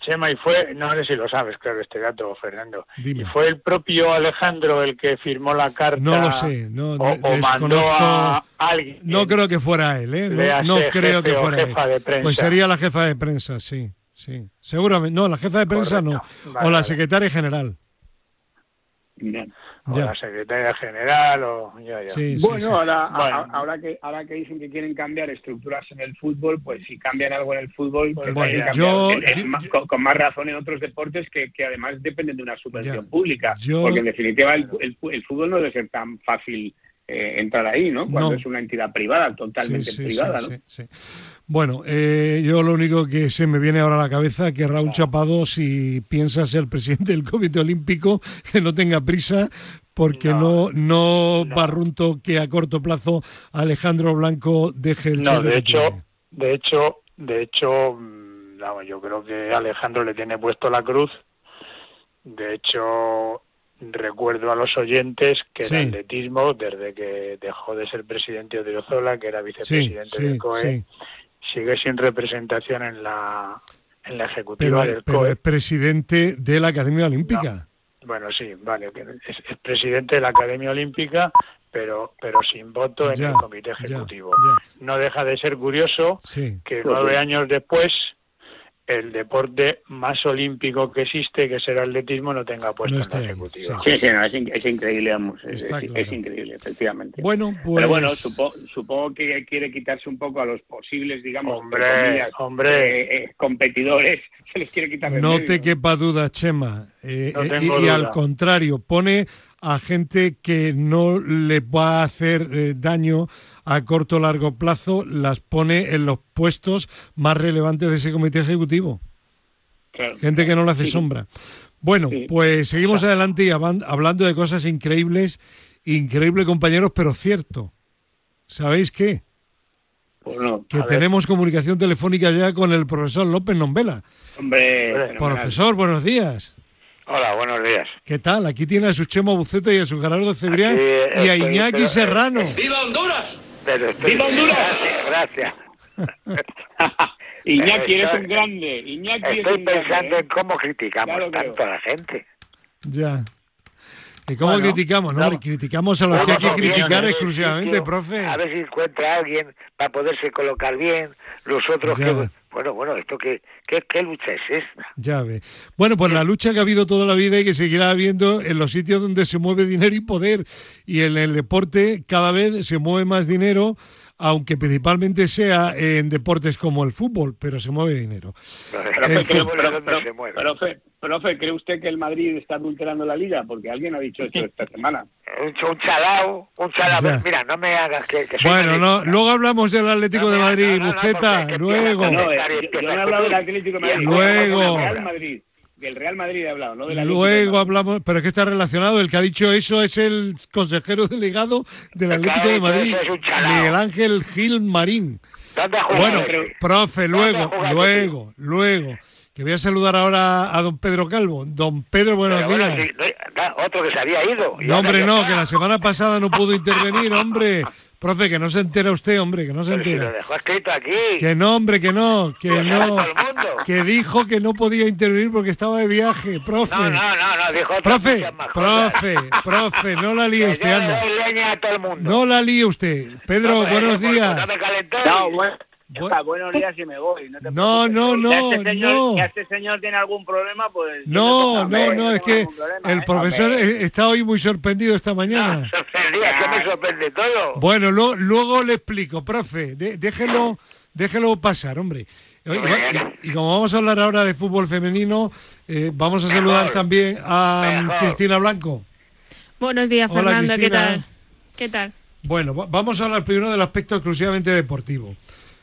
Chema, y fue, no sé si lo sabes, claro, este dato, Fernando. Y fue el propio Alejandro el que firmó la carta. No lo sé, no, o, mandó a alguien. No creo que fuera él, ¿eh? No, creo que fuera él. Pues sería la jefa de prensa, sí, sí. Seguramente, no, la jefa de prensa no. o la secretaria general o la secretaria general o bueno, ahora, ahora que ahora que dicen que quieren cambiar estructuras en el fútbol pues si cambian algo en el fútbol pues con, más razón en otros deportes que, que además dependen de una subvención pública porque en definitiva el, el, fútbol no debe ser tan fácil eh, entrar ahí, ¿no? Cuando es una entidad privada, totalmente privada, ¿no? Bueno, eh, yo lo único que se me viene ahora a la cabeza es que Raúl Chapado, si piensa ser presidente del Comité Olímpico, que no tenga prisa, porque No. no, no, barrunto que a corto plazo Alejandro Blanco deje el No, de hecho, tiene. de hecho, de hecho, mm, vamos, yo creo que Alejandro le tiene puesto la cruz. De hecho, recuerdo a los oyentes que Sí. el atletismo, desde que dejó de ser presidente Odriozola, que era vicepresidente sí, del COE. Sigue sin representación en la en la ejecutiva Pero, del pero COE. es presidente de la Academia Olímpica. Bueno, sí, vale, es, es presidente de la Academia Olímpica, pero pero sin voto en Ya, el comité ya, ejecutivo. ya. No deja de ser curioso Sí. que nueve años después el deporte más olímpico que existe, que es el atletismo, no tenga puesto No en la ejecutiva. Sí, sí, no, es, in- es increíble, vamos. Es, Está es- claro. es increíble, efectivamente. Bueno, pues Pero bueno, supo- supongo que quiere quitarse un poco a los posibles, digamos, entre Hombre, comillas, hombre. eh, eh, competidores, se les quiere quitar de no medio. te quepa duda, Chema. Eh, No eh, y, y al contrario, pone a gente que no le va a hacer eh, daño a corto o largo plazo, las pone en los puestos más relevantes de ese comité ejecutivo. Claro. Gente que no le hace Sí. sombra. Bueno, Sí. pues seguimos adelante y hablando de cosas increíbles, increíble compañeros, pero cierto. ¿Sabéis qué? Pues no. Que ver. tenemos comunicación telefónica ya con el profesor López Nombela. Hombre. Profesor, buenos días. Hola, buenos días. ¿Qué tal? Aquí tiene a su Chemo Buceta y a su Gerardo Cebrián Aquí, eh, y a Iñaki pero, eh, Serrano. Pero estoy- ¡Viva Honduras! Gracias, gracias. Iñaki, eres un grande. Iñaki es Estoy grande, pensando ¿eh? en cómo criticamos Claro, tanto a la gente. Ya. ¿Y cómo Bueno, criticamos? No, hombre, no. criticamos a los que hay que criticar exclusivamente, sitio, profe. A ver si encuentra a alguien para poderse colocar bien. Los otros Ya. que... Bueno, bueno, ¿esto qué, qué, qué lucha es esta? Ya ve. Bueno, pues la lucha que ha habido toda la vida y que seguirá habiendo en los sitios donde se mueve dinero y poder. Y en el deporte cada vez se mueve más dinero, aunque principalmente sea en deportes como el fútbol, pero se mueve dinero. Profe, creo- pero- ¿Dónde pero- se mueve? profe, profe, ¿cree usted que el Madrid está adulterando la liga? Porque alguien ha dicho esto esta semana. Un, un chalao, un chalao. Ya. Mira, no me hagas que... Bueno, no, luego hablamos del Atlético No, de no, Madrid, no, no, no, Buceta, porque- luego. No, Madrid, yo, yo no he hablado del Atlético de Madrid. Luego. Del Real Madrid. Del Real Madrid he hablado, no Luego hablamos, pero es que está relacionado. El que ha dicho eso es el consejero delegado del Atlético de Madrid. Miguel Ángel Gil Marín. ¿Dónde ha jugado Bueno, profe, ¿Dónde luego, luego, luego. Que voy a saludar ahora a don Pedro Calvo. Don Pedro, buenos Pero bueno, días. no, otro que se había ido. No, hombre, no, que la semana pasada no pudo intervenir, hombre. Profe, que no se entera usted, hombre, que no se Pero si lo entera. dejó escrito aquí. Que no, hombre, que no, que no. Que dijo que no podía intervenir porque estaba de viaje, profe. No, no, no, no, dijo Profe, cosas. profe, profe, no la líe usted, yo le anda. doy leña a todo el mundo. No la líe usted. Pedro, buenos días. No me calentéis. No, bueno, Buenos días y me voy. No, te No, no, Si no, este señor, no. Si este señor tiene algún problema, pues... No, no, no, es que problema, el ¿eh? profesor eh, está hoy muy sorprendido esta No, mañana. sorprendía, que me sorprende todo. Bueno, lo- luego le explico, profe. de- déjelo, déjelo pasar, hombre. Y, y- y como vamos a hablar ahora de fútbol femenino, eh, vamos a saludar también a Mejor. Cristina Blanco. Buenos días, Hola, Fernando. ¿Qué tal? ¿Qué tal? Bueno, va- vamos a hablar primero del aspecto exclusivamente deportivo.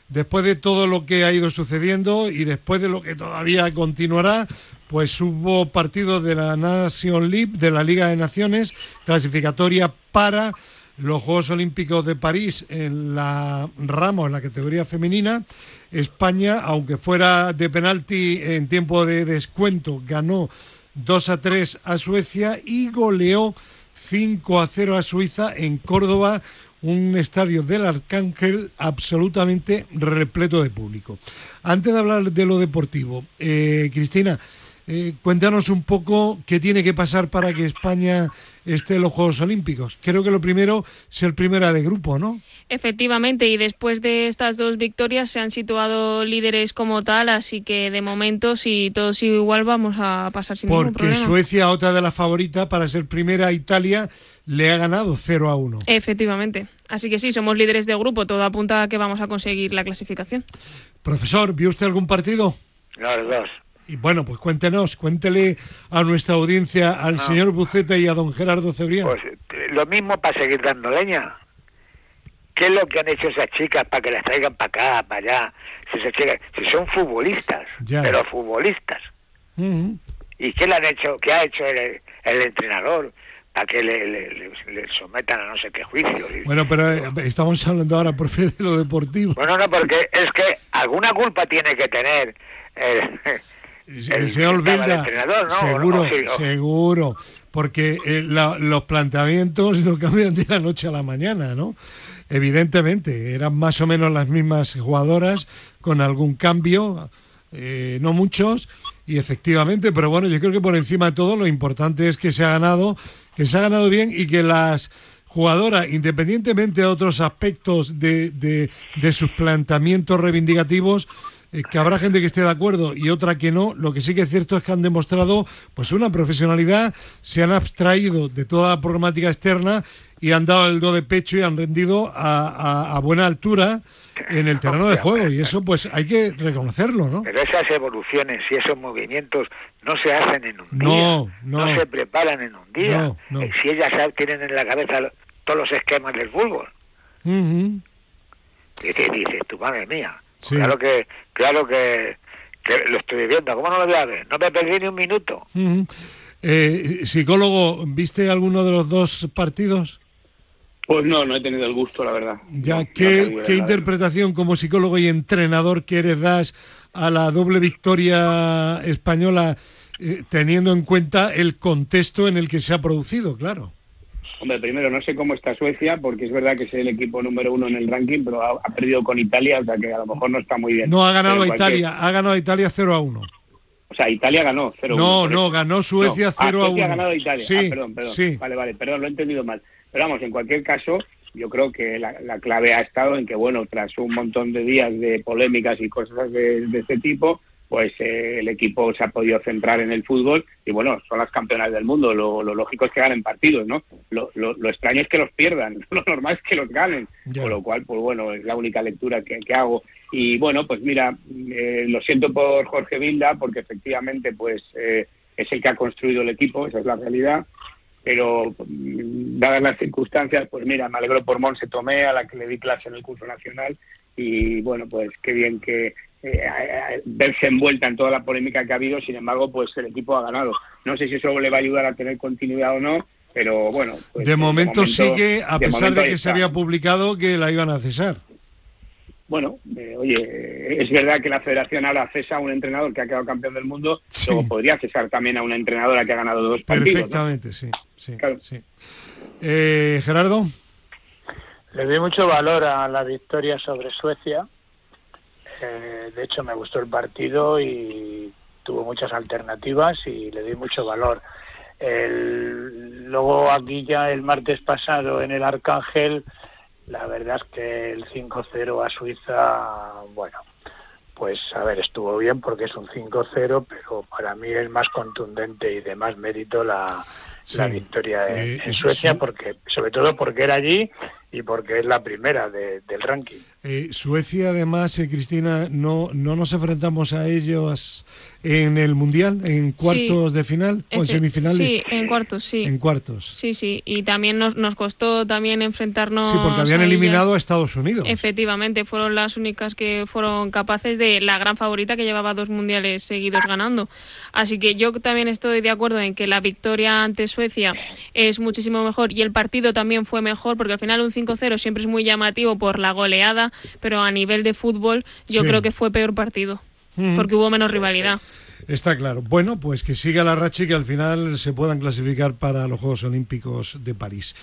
Después de todo lo que ha ido sucediendo y después de lo que todavía continuará, pues hubo partidos de la Nation League, de la Liga de Naciones, clasificatoria para los Juegos Olímpicos de París en la rama, en la categoría femenina. España, aunque fuera de penalti en tiempo de descuento, ganó 2 a 3 a Suecia y goleó 5 a 0 a Suiza en Córdoba, un estadio del Arcángel absolutamente repleto de público. Antes de hablar de lo deportivo, eh, Cristina, eh, cuéntanos un poco qué tiene que pasar para que España esté en los Juegos Olímpicos. Creo que lo primero es el primera de grupo, ¿no? Efectivamente, y después de estas dos victorias se han situado líderes como tal, así que de momento, si todo sigue igual, vamos a pasar sin ningún Porque problema. Suecia, otra de las favoritas para ser primera, Italia, le ha ganado 0 a 1. Efectivamente. Así que sí, somos líderes de grupo. Todo apunta a que vamos a conseguir la clasificación. Profesor, ¿vio usted algún partido? Los dos. Y bueno, pues cuéntenos, cuéntele a nuestra audiencia, al señor Buceta y a don Gerardo Cebrián. Pues eh, lo mismo para seguir dando leña. ¿Qué es lo que han hecho esas chicas para que las traigan para acá, para allá? Si, esas chicas, si son futbolistas, Ya. pero futbolistas. ¿Y qué le han hecho? ¿Qué ha hecho el, el entrenador para que le, le- sometan a no sé qué juicio. Bueno, pero eh, estamos hablando ahora por fe de lo deportivo. Bueno, no, porque es que alguna culpa tiene que tener el, el, entrenador, ¿no? seguro, O sí, o- seguro, porque eh, la- los planteamientos no cambian de la noche a la mañana, ¿no? Evidentemente, eran más o menos las mismas jugadoras con algún cambio, eh, no muchos, y efectivamente, pero bueno, yo creo que por encima de todo lo importante es que se ha ganado, que se ha ganado bien y que las jugadoras, independientemente de otros aspectos de, de- sus planteamientos reivindicativos, eh, que habrá gente que esté de acuerdo y otra que no, lo que sí que es cierto es que han demostrado pues una profesionalidad, se han abstraído de toda la problemática externa y han dado el do de pecho y han rendido a- a buena altura en el terreno de juego y eso pues hay que reconocerlo, ¿no? Pero esas evoluciones y esos movimientos no se hacen en un No, día, no. se preparan en un día. No, no. Eh, Si ellas tienen en la cabeza todos los esquemas del fútbol, Ujú. ¿qué te dices tú, madre mía? Sí. Claro que, claro que, que lo estoy viendo. ¿Cómo no lo voy a ver? No me perdí ni un minuto. Eh, psicólogo, ¿viste alguno de los dos partidos? Pues no, no he tenido el gusto, la verdad. Ya, No, ¿qué, qué interpretación como psicólogo y entrenador quieres das a la doble victoria española eh, teniendo en cuenta el contexto en el que se ha producido, claro? Hombre, primero, no sé cómo está Suecia, porque es verdad que es el equipo número uno en el ranking, pero ha, ha perdido con Italia, o sea que a lo mejor no está muy bien. No ha ganado a cualquier- Italia, ha ganado a Italia 0 a 1. O sea, Italia ganó 0 No, no, ganó Suecia No. Ah, 0 a 1. Suecia ha ganado a Italia. Sí, Ah, perdón, perdón. sí. Vale, vale, perdón, lo he entendido mal. Pero vamos, en cualquier caso, yo creo que la, la clave ha estado en que, bueno, tras un montón de días de polémicas y cosas de, de este tipo, pues eh, el equipo se ha podido centrar en el fútbol y, bueno, son las campeonas del mundo. Lo, lo lógico es que ganen partidos, ¿no? Lo, lo, lo extraño es que los pierdan. Lo normal es que los ganen. Con lo cual, pues bueno, es la única lectura que, que hago. Y bueno, pues mira, eh, lo siento por Jorge Vilda, porque efectivamente, pues eh, es el que ha construido el equipo, esa es la realidad. Pero mm, dadas las circunstancias, pues mira, me alegro por Monse Tomé, a la que le di clase en el curso nacional. Y bueno, pues qué bien que eh, verse envuelta en toda la polémica que ha habido. Sin embargo, pues el equipo ha ganado. No sé si eso le va a ayudar a tener continuidad o no, pero bueno. pues, de, momento sigue, a de pesar momento de que se había publicado que la iban a cesar. Bueno, eh, oye, es verdad que la federación ahora cesa a un entrenador que ha quedado campeón del mundo, Sí. luego podría cesar también a una entrenadora que ha ganado dos partidos. ¿no? Perfectamente, sí. sí, Claro. sí. Eh, Gerardo, Le doy mucho valor a la victoria sobre Suecia. Eh, de hecho, me gustó el partido y tuvo muchas alternativas y le doy mucho valor. El- luego aquí ya el martes pasado en el Arcángel, la verdad es que el 5-0 a Suiza, bueno, pues a ver, estuvo bien porque es un 5-0, pero para mí el más contundente y de más mérito la, la victoria en, Eh, en Suecia, sí. porque sobre todo porque era allí y porque es la primera de- del ranking. eh, Suecia además, eh, Cristina, no, no nos enfrentamos a ellos en el Mundial, en cuartos de final o en semifinales. Sí, en cuartos, sí. En cuartos. Sí, sí. Y también nos, nos costó también enfrentarnos. Sí, porque habían a eliminado a. Estados Unidos. Efectivamente, fueron las únicas que fueron capaces de la gran favorita que llevaba dos mundiales seguidos ganando. Así que yo también estoy de acuerdo en que la victoria ante Suecia es muchísimo mejor y el partido también fue mejor porque al final un 5-0 siempre es muy llamativo por la goleada, pero a nivel de fútbol yo Sí. creo que fue peor partido Porque hubo menos rivalidad. Está claro. Bueno, pues que siga la racha y que al final se puedan clasificar para los Juegos Olímpicos de París.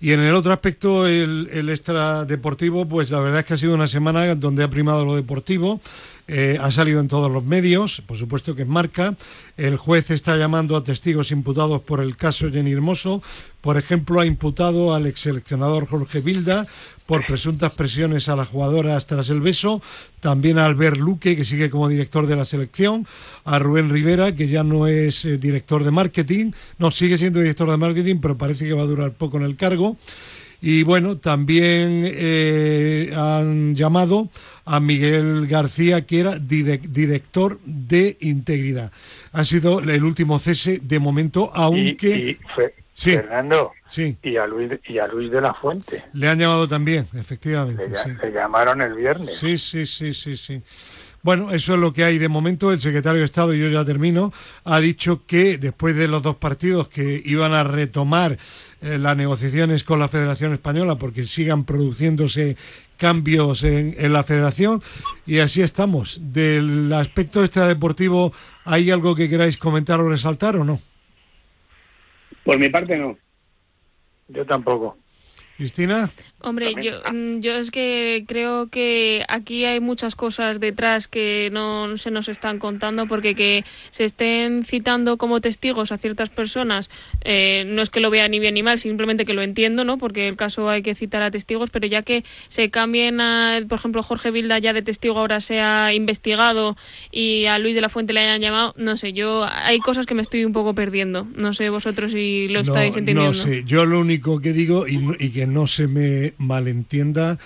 Y en el otro aspecto, el, el extradeportivo, pues la verdad es que ha sido una semana donde ha primado lo deportivo. Eh, ha salido en todos los medios, por supuesto que en marca. El juez está llamando a testigos imputados por el caso Jenny Hermoso. Por ejemplo, ha imputado al ex seleccionador Jorge Vilda por presuntas presiones a las jugadoras tras el beso, también a Albert Luque, que sigue como director de la selección, a Rubén Rivera, que ya no es eh, director de marketing, no, sigue siendo director de marketing, pero parece que va a durar poco en el cargo. Y bueno, también eh, han llamado a Miguel García, que era dire- director de integridad. Ha sido el último cese de momento, aunque y fue- Sí. Fernando sí, y a Luis y a Luis de la Fuente le han llamado también, efectivamente. le, sí. le llamaron el viernes. Sí, sí, sí, sí, sí. Bueno, eso es lo que hay de momento. El secretario de Estado, y yo ya termino, ha dicho que después de los dos partidos que iban a retomar eh, las negociaciones con la Federación Española porque sigan produciéndose cambios en, en, la federación y así estamos. Del aspecto extradeportivo, ¿hay algo que queráis comentar o resaltar o no? Por mi parte no. Yo tampoco. Cristina. Hombre, yo, mm, yo es que creo que aquí hay muchas cosas detrás que no se nos están contando porque que se estén citando como testigos a ciertas personas, eh, no es que lo vea ni bien ni mal, simplemente que lo entiendo, ¿no? Porque el caso hay que citar a testigos, pero ya que se cambien a, por ejemplo, Jorge Vilda ya de testigo ahora sea investigado y a Luis de la Fuente le hayan llamado, no sé, yo hay cosas que me estoy un poco perdiendo. No sé vosotros si lo estáis entendiendo. No sé, yo lo único que digo y, y que no se me malentienda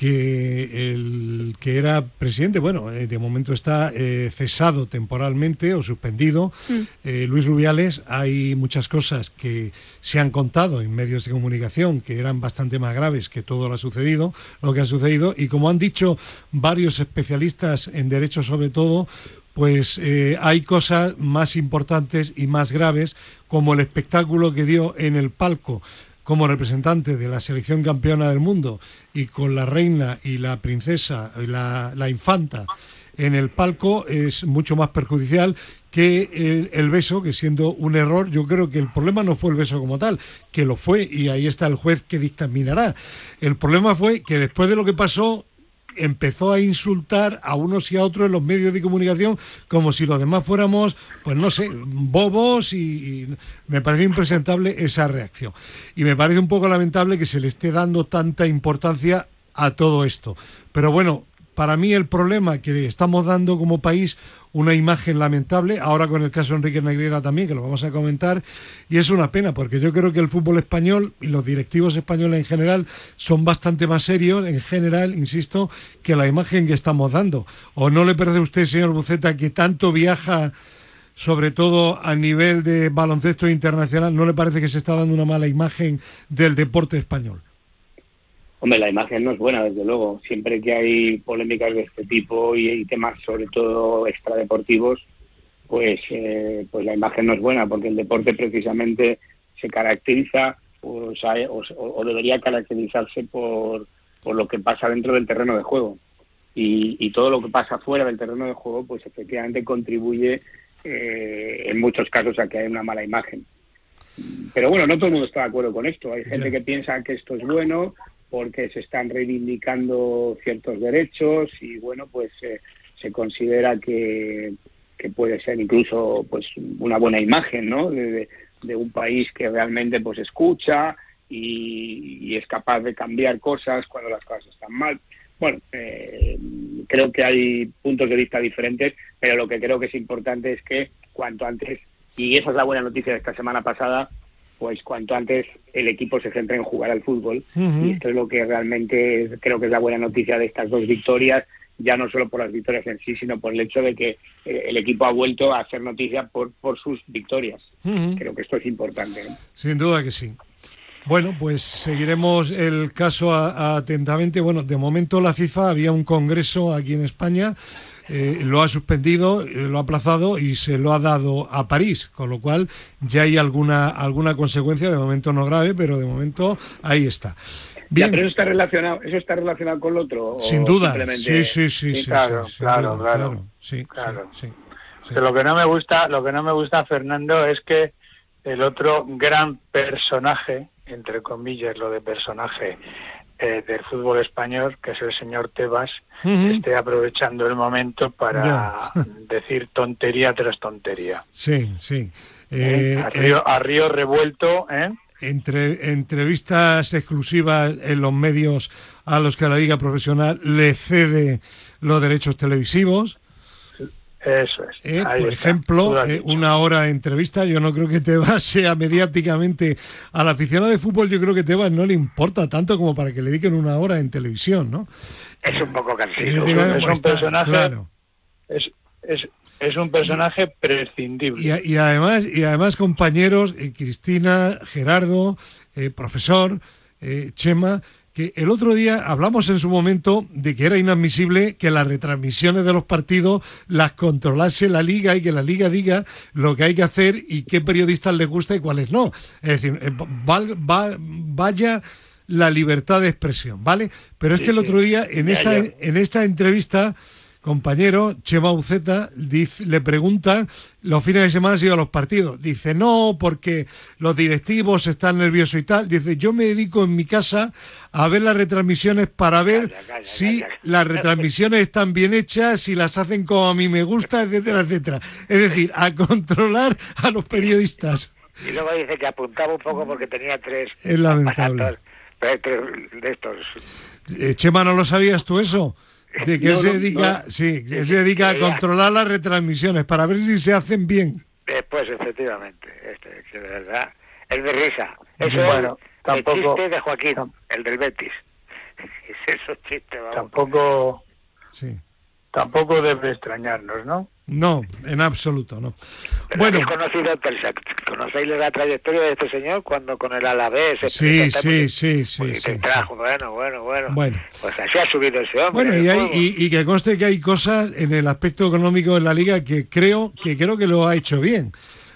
que el que era presidente, bueno, eh, de momento está eh, cesado temporalmente o suspendido, mm. eh, Luis Rubiales, hay muchas cosas que se han contado en medios de comunicación que eran bastante más graves que todo lo ha sucedido, lo que ha sucedido, y como han dicho varios especialistas en derecho sobre todo, pues hay cosas más importantes y más graves como el espectáculo que dio en el palco como representante de la selección campeona del mundo y con la reina y la princesa, y la, infanta en el palco es mucho más perjudicial que el, el, beso, que siendo un error, yo creo que el problema no fue el beso como tal, que lo fue y ahí está el juez que dictaminará. El problema fue que después de lo que pasó, empezó a insultar a unos y a otros en los medios de comunicación como si los demás fuéramos, pues no sé, bobos y, me parece impresentable esa reacción. Y me parece un poco lamentable que se le esté dando tanta importancia a todo esto. Pero bueno, para mí el problema que estamos dando como país una imagen lamentable, ahora con el caso Enrique Negriera también, que lo vamos a comentar, y es una pena, porque yo creo que el fútbol español y los directivos españoles en general son bastante más serios, en general, insisto, que la imagen que estamos dando. ¿O no le parece usted, señor Buceta, que tanto viaja, sobre todo a nivel de baloncesto internacional, no le parece que se está dando una mala imagen del deporte español? Hombre, la imagen no es buena, desde luego. Siempre que hay polémicas de este tipo y, y temas, sobre todo extradeportivos, pues, eh, pues la imagen no es buena, porque el deporte precisamente se caracteriza o, o, o debería caracterizarse por, por lo que pasa dentro del terreno de juego. Y, y, todo lo que pasa fuera del terreno de juego, pues efectivamente contribuye eh, en muchos casos a que haya una mala imagen. Pero bueno, no todo el mundo está de acuerdo con esto. Hay gente que piensa que esto es bueno, porque se están reivindicando ciertos derechos y bueno pues eh, se considera que, que, puede ser incluso pues una buena imagen ¿no? de, un país que realmente pues escucha y, y, es capaz de cambiar cosas cuando las cosas están mal bueno eh, creo que hay puntos de vista diferentes pero lo que creo que es importante es que cuanto antes y esa es la buena noticia de esta semana pasada pues cuanto antes el equipo se centre en jugar al fútbol. Uh -huh. Y esto es lo que realmente es, creo que es la buena noticia de estas dos victorias, ya no solo por las victorias en sí, sino por el hecho de que eh, el equipo ha vuelto a hacer noticia por, por sus victorias. Uh -huh. Creo que esto es importante. ¿no? Sin duda que sí. Bueno, pues seguiremos el caso a, a atentamente. Bueno, de momento la FIFA había un congreso aquí en España eh, lo ha suspendido, eh, lo ha aplazado y se lo ha dado a París, con lo cual ya hay alguna, alguna consecuencia, de momento no grave, pero de momento ahí está. Bien. Ya, pero eso está relacionado, eso está relacionado con lo otro. Sin duda. Sí, sí, sí, sí, claro, sí, claro, duda, claro, claro, sí, claro. sí, sí, Lo que no me gusta, lo que no me gusta, Fernando, es que el otro gran personaje, entre comillas, lo de personaje, eh, del fútbol español, que es el señor Tebas, uh -huh. esté aprovechando el momento para decir tontería tras tontería. Sí, sí. Eh, eh, a, río, a, río, revuelto, ¿eh? Entre, entrevistas exclusivas en los medios a los que la Liga Profesional le cede los derechos televisivos. Eso es. Eh, por ejemplo, eh, una hora de entrevista, yo no creo que Tebas sea mediáticamente al aficionado de fútbol, yo creo que Tebas no le importa tanto como para que le dediquen una hora en televisión, ¿no? Es un poco cansino. Es, es un personaje. Claro. Es, es, es un personaje prescindible. Y, y, además, y además compañeros, eh, Cristina, Gerardo, profesor, Chema, que el otro día hablamos en su momento de que era inadmisible que las retransmisiones de los partidos las controlase la liga y que la liga diga lo que hay que hacer y qué periodistas les gusta y cuáles no. Es decir, eh, vaya la libertad de expresión, ¿vale? Pero es que el otro día en esta, en esta entrevista compañero, Chema Uceta, le pregunta los fines de semana si iba a los partidos. Dice, no, porque los directivos están nerviosos y tal. Dice, yo me dedico en mi casa a ver las retransmisiones para ver si las retransmisiones están bien hechas, si las hacen como a mí me gusta, etcétera, etcétera. Es decir, a controlar a los periodistas. Y luego dice que apuntaba un poco porque tenía tres. Es lamentable. Tres de estos. Eh, Chema, ¿no lo sabías tú eso? De que se dedica, sí, que se dedica a controlar las retransmisiones para ver si se hacen bien. Después, efectivamente, este, que de verdad, es de risa. Eso bueno, es tampoco, el chiste de Joaquín, el del Betis. Es eso chiste, vamos. Tampoco, sí. Tampoco debe extrañarnos, ¿no? No, en absoluto, no. bueno, conocido, ¿conocéis la trayectoria de este señor cuando con el Alavés? Sí, sí, sí, sí, pues, Bueno, bueno, bueno, Pues así ha subido ese hombre. Bueno, y, hay, y, que conste que hay cosas en el aspecto económico de la liga que creo que creo que lo ha hecho bien.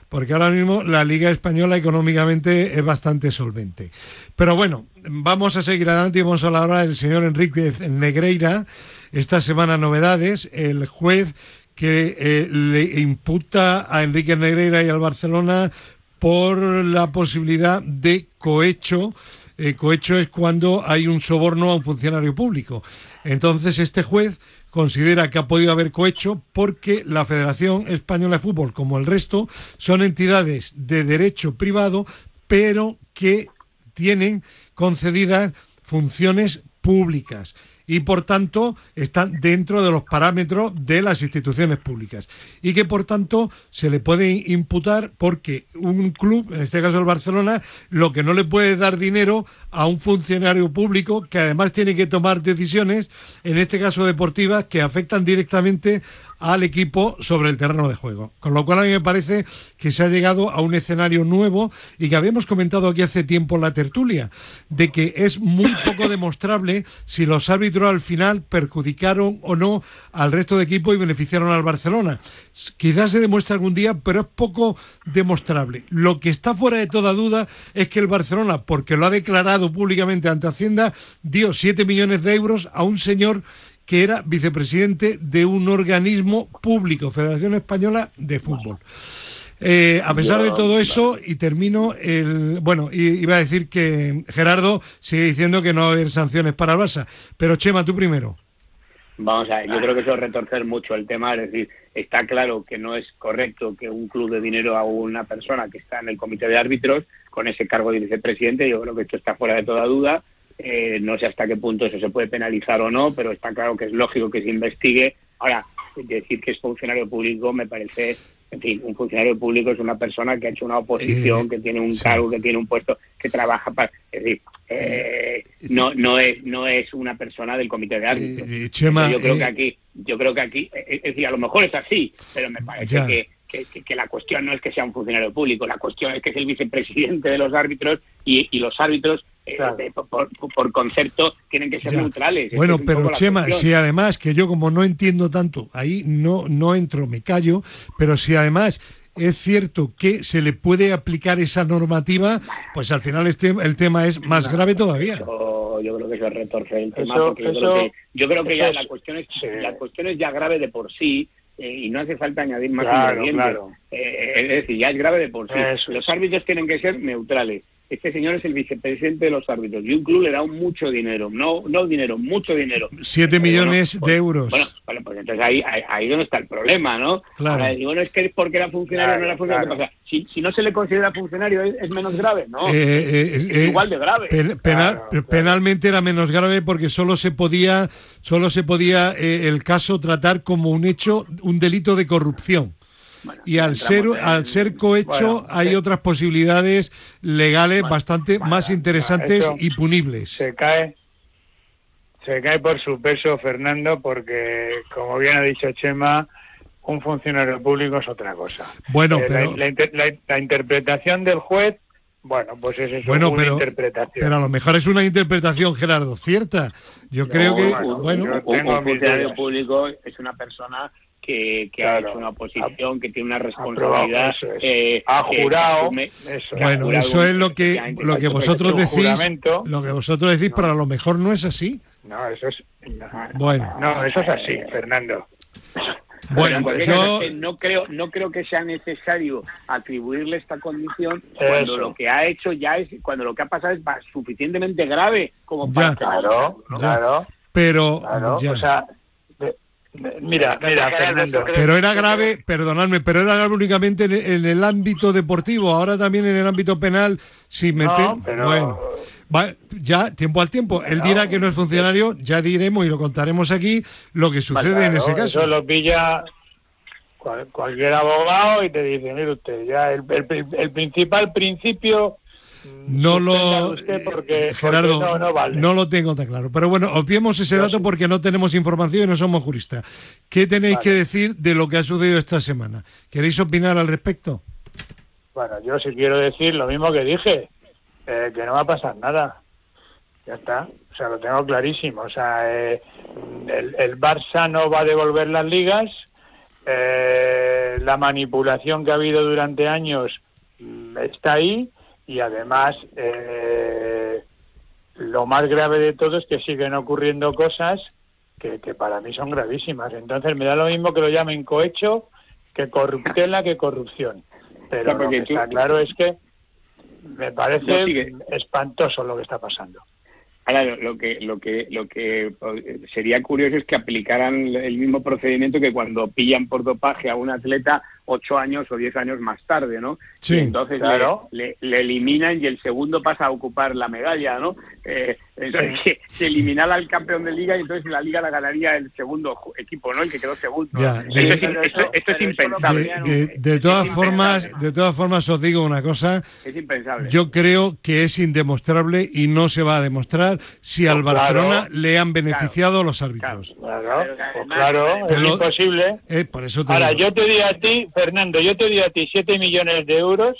Porque ahora mismo la Liga Española económicamente es bastante solvente. Pero bueno, vamos a seguir adelante y vamos a hablar ahora del señor Enrique Negreira. Esta semana novedades. El juez que eh, le imputa a Enrique Negreira y al Barcelona por la posibilidad de cohecho. Eh, cohecho es cuando hay un soborno a un funcionario público. Entonces este juez considera que ha podido haber cohecho porque la Federación Española de Fútbol, como el resto, son entidades de derecho privado, pero que tienen concedidas funciones públicas y por tanto están dentro de los parámetros de las instituciones públicas. Y que por tanto se le puede imputar porque un club, en este caso el Barcelona, lo que no le puede dar dinero a un funcionario público que además tiene que tomar decisiones, en este caso deportivas, que afectan directamente al equipo sobre el terreno de juego. Con lo cual a mí me parece que se ha llegado a un escenario nuevo y que habíamos comentado aquí hace tiempo en la tertulia, de que es muy poco demostrable si los árbitros al final perjudicaron o no al resto de equipo y beneficiaron al Barcelona. Quizás se demuestre algún día, pero es poco demostrable. Lo que está fuera de toda duda es que el Barcelona, porque lo ha declarado públicamente ante Hacienda, dio 7 millones de euros a un señor que era vicepresidente de un organismo público, Federación Española de Fútbol. Eh, a pesar de todo eso, y termino el. Bueno, iba a decir que Gerardo sigue diciendo que no va a haber sanciones para el Barça. Pero Chema, tú primero. Vamos a ver, yo creo que eso es retorcer mucho el tema. Es decir, está claro que no es correcto que un club de dinero a una persona que está en el comité de árbitros con ese cargo de vicepresidente. Yo creo que esto está fuera de toda duda eh, no sé hasta qué punto eso se puede penalizar o no, pero está claro que es lógico que se investigue. Ahora, decir que es funcionario público me parece, en fin, un funcionario público es una persona que ha hecho una oposición, eh, que tiene un cargo, que tiene un puesto, que trabaja para... Es decir, eh, no no es no es una persona del comité de árbitros. yo creo que aquí, yo creo que aquí, es decir, a lo mejor es así, pero me parece que que, la cuestión no es que sea un funcionario público, la cuestión es que es el vicepresidente de los árbitros y, los árbitros, eh, por, concepto, tienen que ser neutrales. Bueno, pero Chema, si además, que yo como no entiendo tanto, ahí no, no entro, me callo, pero si además es cierto que se le puede aplicar esa normativa, pues al final este, el tema es más grave todavía. yo creo que eso retorce el tema, porque yo, creo que, ya la cuestión, es, la cuestión es ya grave de por sí, eh, y no hace falta añadir más ingredientes. Eh, es decir, ya es grave de por sí. Los árbitros tienen que ser neutrales. Este señor es el vicepresidente de los árbitros y un club le da mucho dinero, no no dinero, mucho dinero. Siete millones de pues, euros. Bueno, pues entonces ahí, ahí, donde está el problema, ¿no? Claro. y bueno, es que es porque era funcionario o no era funcionario. si, si, no se le considera funcionario, ¿es, menos grave? No, eh, es igual de grave. penalmente era menos grave porque solo se podía, solo se podía el caso tratar como un hecho, un delito de corrupción y al ser, al ser cohecho hay otras posibilidades legales bastante más interesantes y punibles. Se cae, se cae por su peso, Fernando, porque, como bien ha dicho Chema, un funcionario público es otra cosa. Bueno, eh, la, interpretación del juez Bueno, pues es eso, Bueno, una pero, interpretación. pero a lo mejor es una interpretación, Gerardo, cierta. Yo creo que, bueno, bueno, yo- un, funcionario público es una persona que, que ha Claro. hecho una oposición, que tiene una responsabilidad. eso es. eh, ha que- que jurado, eso. ha bueno, jurado eso es lo que, lo que vosotros decís, lo que vosotros decís, pero a lo mejor no es así. No, eso es... No, Bueno, no, eso es así, Fernando. Bueno, yo, que no creo no creo que sea necesario atribuirle esta condición cuando Eso. lo que ha hecho ya es cuando lo que ha pasado es suficientemente grave como para Ya. Claro, Ya. claro, pero, claro. ya. O sea, mira, mira, Fernando. pero era grave, perdonadme, pero era grave únicamente en, en el ámbito deportivo, ahora también en el ámbito penal, si mete, No, pero- bueno, va- ya tiempo al tiempo, él dirá que no es funcionario, ya diremos y lo contaremos aquí lo que sucede en ese caso. Eso lo pilla cual- cualquier abogado y te dice, mire usted, ya el, el- el principal principio No lo, usted porque, Gerardo, porque no, no vale. lo tengo tan claro. Pero bueno, obviemos ese dato porque no tenemos información y no somos juristas. ¿Qué tenéis Vale. que decir de lo que ha sucedido esta semana? ¿Queréis opinar al respecto? Bueno, yo sí quiero decir lo mismo que dije, eh, que no va a pasar nada. Ya está, o sea, lo tengo clarísimo. O sea, eh, el, el Barça no va a devolver las ligas, eh, la manipulación que ha habido durante años mm, está ahí y además eh, lo más grave de todo es que siguen ocurriendo cosas que, que para mí son gravísimas. Entonces me da lo mismo que lo llamen cohecho que corruptela que corrupción. Pero lo que tú- está claro es que me parece espantoso lo que está pasando. Ahora, lo, lo que lo que lo que eh, sería curioso es que aplicaran el mismo procedimiento que cuando pillan por dopaje a un atleta ocho años o diez años más tarde, ¿no? Sí, Y entonces le- claro. le, le eliminan y el segundo pasa a ocupar la medalla, ¿no? Eh, entonces que se eliminara al campeón de liga y entonces la liga la ganaría el segundo equipo, ¿no? El que quedó segundo. Ya, esto, de- es, esto- esto es impensable. De, Claro, de- de Es todas impensable. formas, de todas formas os digo una cosa. Es impensable. Yo creo que es indemostrable y no se va a demostrar si al Pues claro. Barcelona le han beneficiado los árbitros. Claro, pues además- claro, Te es imposible. Eh, por eso te Ahora, digo. yo te di a ti, Fernando, yo te di a ti 7 millones de euros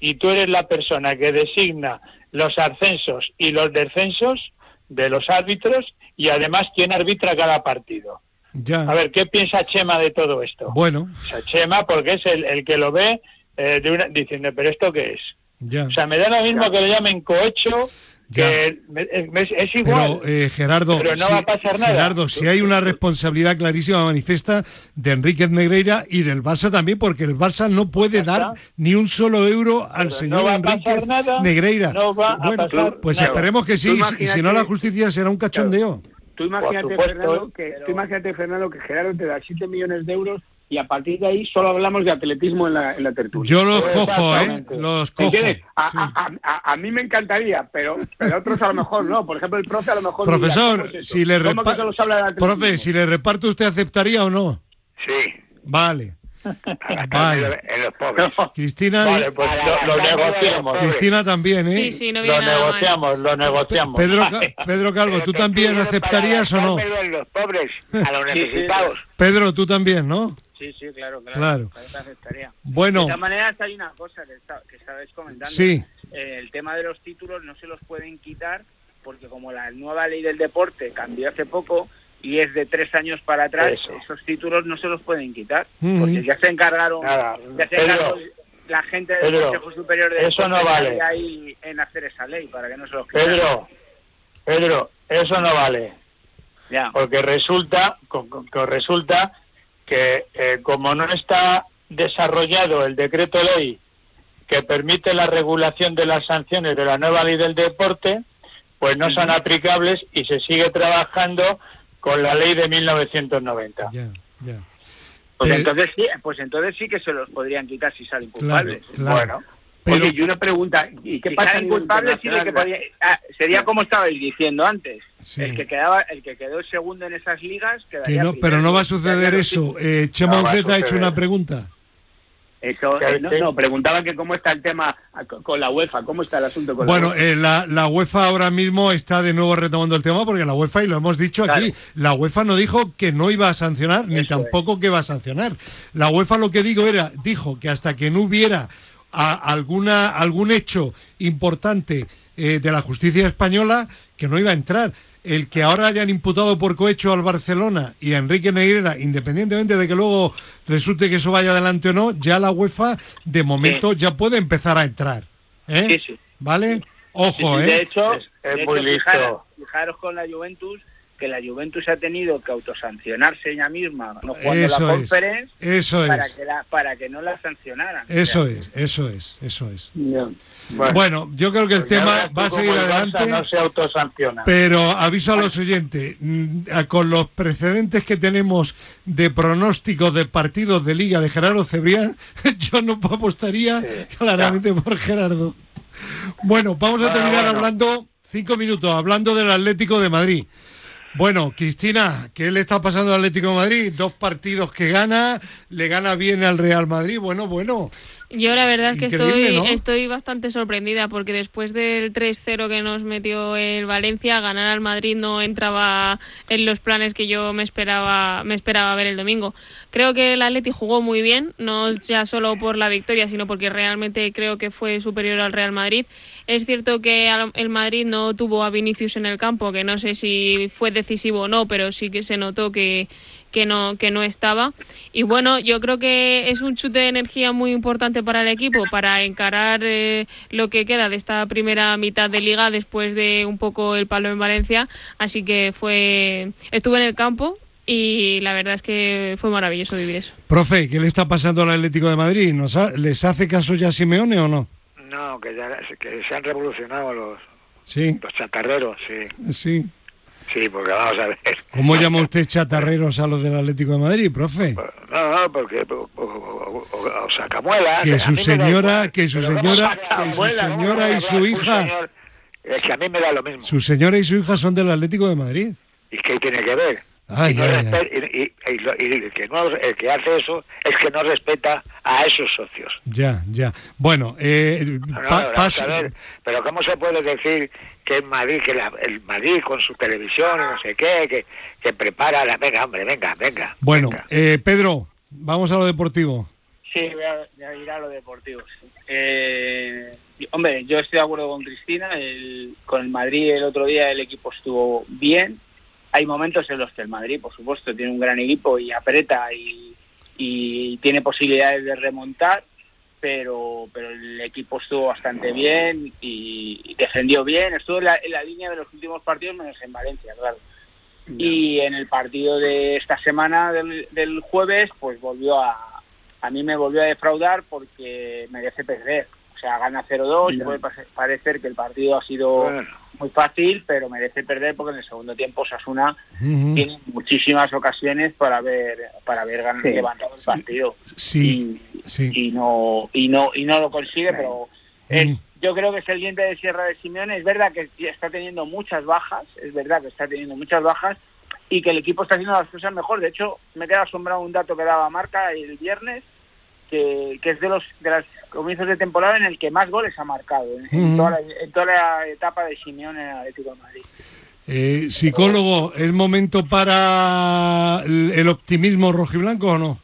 y tú eres la persona que designa los ascensos y los descensos de los árbitros y además quién arbitra cada partido. Ya. A ver, ¿qué piensa Chema de todo esto? Bueno, O sea, Chema, porque es el, el que lo ve eh, de una, diciendo, pero ¿esto qué es? ya. O sea, me da lo mismo que lo llamen cohecho, que es, es igual. Pero, eh, Gerardo, Pero no si- va a pasar nada. Gerardo, si hay una responsabilidad clarísima manifiesta de Enríquez Negreira y del Barça también, porque el Barça no puede dar ni un solo euro al Pero señor no Enríquez nada, Negreira. no va a bueno, pasar pues nada. esperemos que sí, y si- no la justicia será un cachondeo. Tú imagínate, Fernando, que, tú imagínate, Fernando, que Gerardo te da 7 millones de euros y a partir de ahí solo hablamos de atletismo en la, en la tertulia. Yo los Pues cojo, ¿eh? Los ¿Me cojo. A, Sí. a- a- a- mí me encantaría, pero, pero otros a lo mejor no. Por ejemplo, el profe a lo mejor... Profesor, si le ¿Cómo que reparto, profe, si le reparto usted aceptaría o no. Sí, Vale. Para Vale. en los pobres. Cristina, Vale, pues lo, lo negociamos. Cristina también, ¿eh? Sí, sí, no viene Lo nada mal. negociamos, lo negociamos. Pedro, Pedro Calvo, Pero ¿tú también aceptarías o no? en los pobres, a los Sí, sí, necesitados. Pedro, tú también, ¿no? Sí, sí, claro, claro. Claro. Aceptaría. Bueno, De todas maneras, hay una cosa que, está- que estabais comentando. sí, Eh, el tema de los títulos no se los pueden quitar porque como la nueva ley del deporte cambió hace poco y es de tres años para atrás, Eso. esos títulos no se los pueden quitar porque ya se encargaron, Nada, ya se Pedro, encargó la gente del Pedro, Consejo Superior de eso no Deportes vale. ahí en hacer esa ley para que no se los quiten. Pedro, Pedro, eso no vale. Ya. porque resulta co- co- que resulta que eh, como no está desarrollado el decreto ley que permite la regulación de las sanciones de la nueva ley del deporte, pues no son aplicables y se sigue trabajando con la ley de 1990. ya, ya. Pues Eh, entonces sí, pues entonces sí que se los podrían quitar si salen Claro, culpables. claro. Bueno, Pero, Oye, y una pregunta, ¿y qué si pasa culpables sí de que podía- ah, sería como estabais diciendo antes. Sí. El que quedaba, el que quedó segundo en esas ligas que quedaría no, primero. pero no va a suceder eso. Eh, Chema No ha hecho una pregunta. Eso, ¿Qué- eh, no, no, preguntaba que cómo está el tema con- con la UEFA, cómo está el asunto con Bueno, la UEFA. eh, la, la UEFA ahora mismo está de nuevo retomando el tema porque la UEFA, y lo hemos dicho aquí, la UEFA no dijo que no iba a sancionar ni tampoco que va a sancionar. La UEFA lo que digo era, dijo que hasta que no hubiera a alguna, algún hecho importante eh, de la justicia española que no iba a entrar. El que ahora hayan imputado por cohecho al Barcelona y a Enrique Negrera, independientemente de que luego resulte que eso vaya adelante o no, ya la UEFA de momento ya puede empezar a entrar. ¿eh? Sí, sí. ¿Vale? Ojo, de ¿eh? hecho, Es- es de muy hecho, listo. Fijaros, fijaros con la Juventus que la Juventus ha tenido que autosancionarse ella misma no jugando Eso la es. conference Eso para es. que la, para que no la sancionaran. Eso O sea, es, eso es, eso es. no. Bueno, yo creo que el Pues tema va a seguir adelante. No se autosanciona. Pero aviso a los oyentes, mm, con los precedentes que tenemos de pronósticos de partidos de liga de Gerardo Cebrián, yo no apostaría claramente por Gerardo. Bueno, vamos a Bueno, terminar bueno. hablando, cinco minutos, hablando del Atlético de Madrid. Bueno, Cristina, ¿qué le está pasando al Atlético Madrid? Dos partidos que gana, le gana bien al Real Madrid. Bueno, bueno. Yo la verdad es que Increíble, estoy, ¿no? estoy bastante sorprendida porque después del 3-0 que nos metió el Valencia, ganar al Madrid no entraba en los planes que yo me esperaba, me esperaba ver el domingo. Creo que el Atleti jugó muy bien, no ya solo por la victoria, sino porque realmente creo que fue superior al Real Madrid. Es cierto que el Madrid no tuvo a Vinicius en el campo, que no sé si fue decisivo o no, pero sí que se notó que, que no que no estaba y bueno yo creo que es un chute de energía muy importante para el equipo para encarar eh, lo que queda de esta primera mitad de liga después de un poco el palo en Valencia así que fue estuve en el campo y la verdad es que fue maravilloso vivir eso Profe, ¿qué le está pasando al Atlético de Madrid? ¿Nos ha- ¿Les hace caso ya Simeone o no? No, que, ya, que se han revolucionado los, Sí, los chatarreros, sí. sí. Sí, porque vamos a ver. ¿Cómo llama usted chatarreros a los del Atlético de Madrid, profe? No, no, porque o, o, o- sacamuela. Que su señora, que su Pero ¿cómo señora, que su señora y su hija? Es que a mí me da lo mismo. su señora y su hija son del Atlético de Madrid. ¿Y qué tiene que ver? Ay, y, no ay, y- el, que no, el que hace eso es que no respeta a esos socios. Ya, ya. Bueno, eh, No, no, pa- vamos paso- a ver, pero ¿cómo se puede decir que en Madrid, que la- el Madrid con su televisión y no sé qué, que, que prepara la... Venga, hombre, venga, venga. Bueno, venga. eh, Pedro, vamos a lo deportivo. Sí, voy a, voy a ir a lo deportivo. sí. Eh, hombre, yo estoy de acuerdo con Cristina. el- con el Madrid el otro día el equipo estuvo bien. Hay momentos en los que el Madrid, por supuesto, tiene un gran equipo y aprieta y, y tiene posibilidades de remontar, pero, pero el equipo estuvo bastante bien y, defendió bien. Estuvo en la, en la línea de los últimos partidos, menos en Valencia, claro. Y en el partido de esta semana del, del jueves, pues volvió a, a mí me volvió a defraudar porque merece perder. O sea, gana 0-2, Ya. puede parecer que el partido ha sido Bueno, muy fácil, pero merece perder porque en el segundo tiempo Sasuna Ujú. tiene muchísimas ocasiones para haber para haber ganado, Sí. levantado el partido Sí, y, sí. y no y no y no lo consigue, pero es- yo creo que es el diente de sierra de Simeone. Es verdad que está teniendo muchas bajas, es verdad que está teniendo muchas bajas y que el equipo está haciendo las cosas mejor. De hecho, me queda asombrado un dato que daba Marca el viernes, que, que es de los de los comienzos de temporada en el que más goles ha marcado en, en toda, la, en toda la etapa de Simeone en el Atlético de Madrid. Eh, psicólogo, ¿es momento para el, el optimismo rojiblanco o no?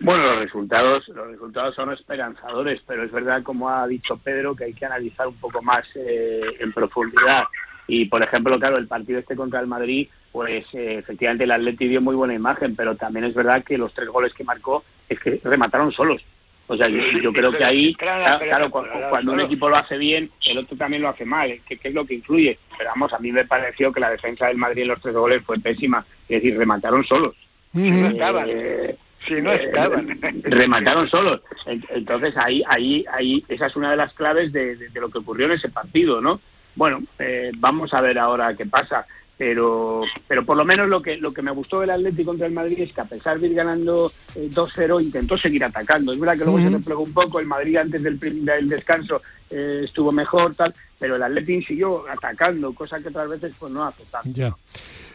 Bueno, los resultados, los resultados son esperanzadores, pero es verdad, como ha dicho Pedro, que hay que analizar un poco más eh, en profundidad. Y, por ejemplo, claro, el partido este contra el Madrid, pues eh, efectivamente el Atleti dio muy buena imagen, pero también es verdad que los tres goles que marcó es que remataron solos. O sea, yo, yo creo que ahí, claro, claro, cu- cu- cuando un equipo lo hace bien, el otro también lo hace mal, que, que es lo que influye. Pero vamos, a mí me pareció que la defensa del Madrid en los tres goles fue pésima, es decir, remataron solos. no Ujú. estaban. Eh, Si no eh, estaban. remataron solos. En- Entonces ahí, ahí, ahí, esa es una de las claves de, de- de lo que ocurrió en ese partido, ¿no? Bueno, eh, vamos a ver ahora qué pasa. Pero, pero por lo menos lo que lo que me gustó del Atlético contra el Madrid es que a pesar de ir ganando eh, 2-0 intentó seguir atacando. Es verdad que luego Ujú. se replegó un poco, el Madrid antes del, del descanso eh, estuvo mejor, tal, pero el Atlético siguió atacando, cosa que otras veces pues no hace tanto. Ya.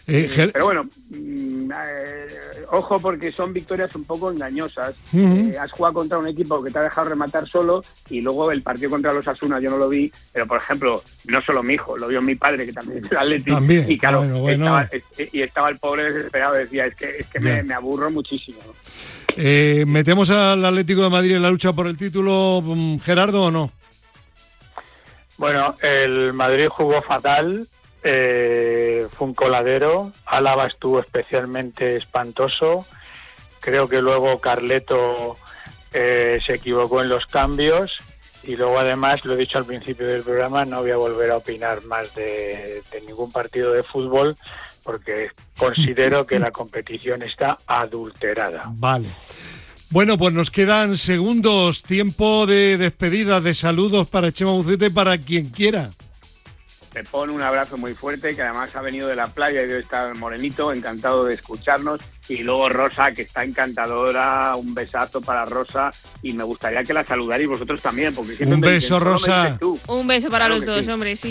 Eh, Pero bueno, mm, eh, ojo porque son victorias un poco engañosas. Eh, has jugado contra un equipo que te ha dejado rematar solo y luego el partido contra los Asuna yo no lo vi, pero por ejemplo, no solo mi hijo, lo vio mi padre que también es del Atleti También, y claro, bueno, bueno. Estaba, es- y estaba el pobre desesperado, decía, es que, es que me, me aburro muchísimo. Eh, ¿Metemos al Atlético de Madrid en la lucha por el título, mm, Gerardo, o no? Bueno, el Madrid jugó fatal, eh, fue un coladero, Álava estuvo especialmente espantoso, creo que luego Carleto eh, se equivocó en los cambios y luego además, lo he dicho al principio del programa, no voy a volver a opinar más de, de ningún partido de fútbol porque considero que la competición está adulterada. Vale. Bueno, pues nos quedan segundos, tiempo de despedida, de saludos para Chema Bucete, para quien quiera. Te pone un abrazo muy fuerte, que además ha venido de la playa y debe estar morenito, encantado de escucharnos. Y luego Rosa, que está encantadora, un besazo para Rosa. Y me gustaría que la saludarais vosotros también, porque siempre Un me beso, dicen, "Solo me Rosa". tú. Un beso para Claro los dos, sí. hombre, sí.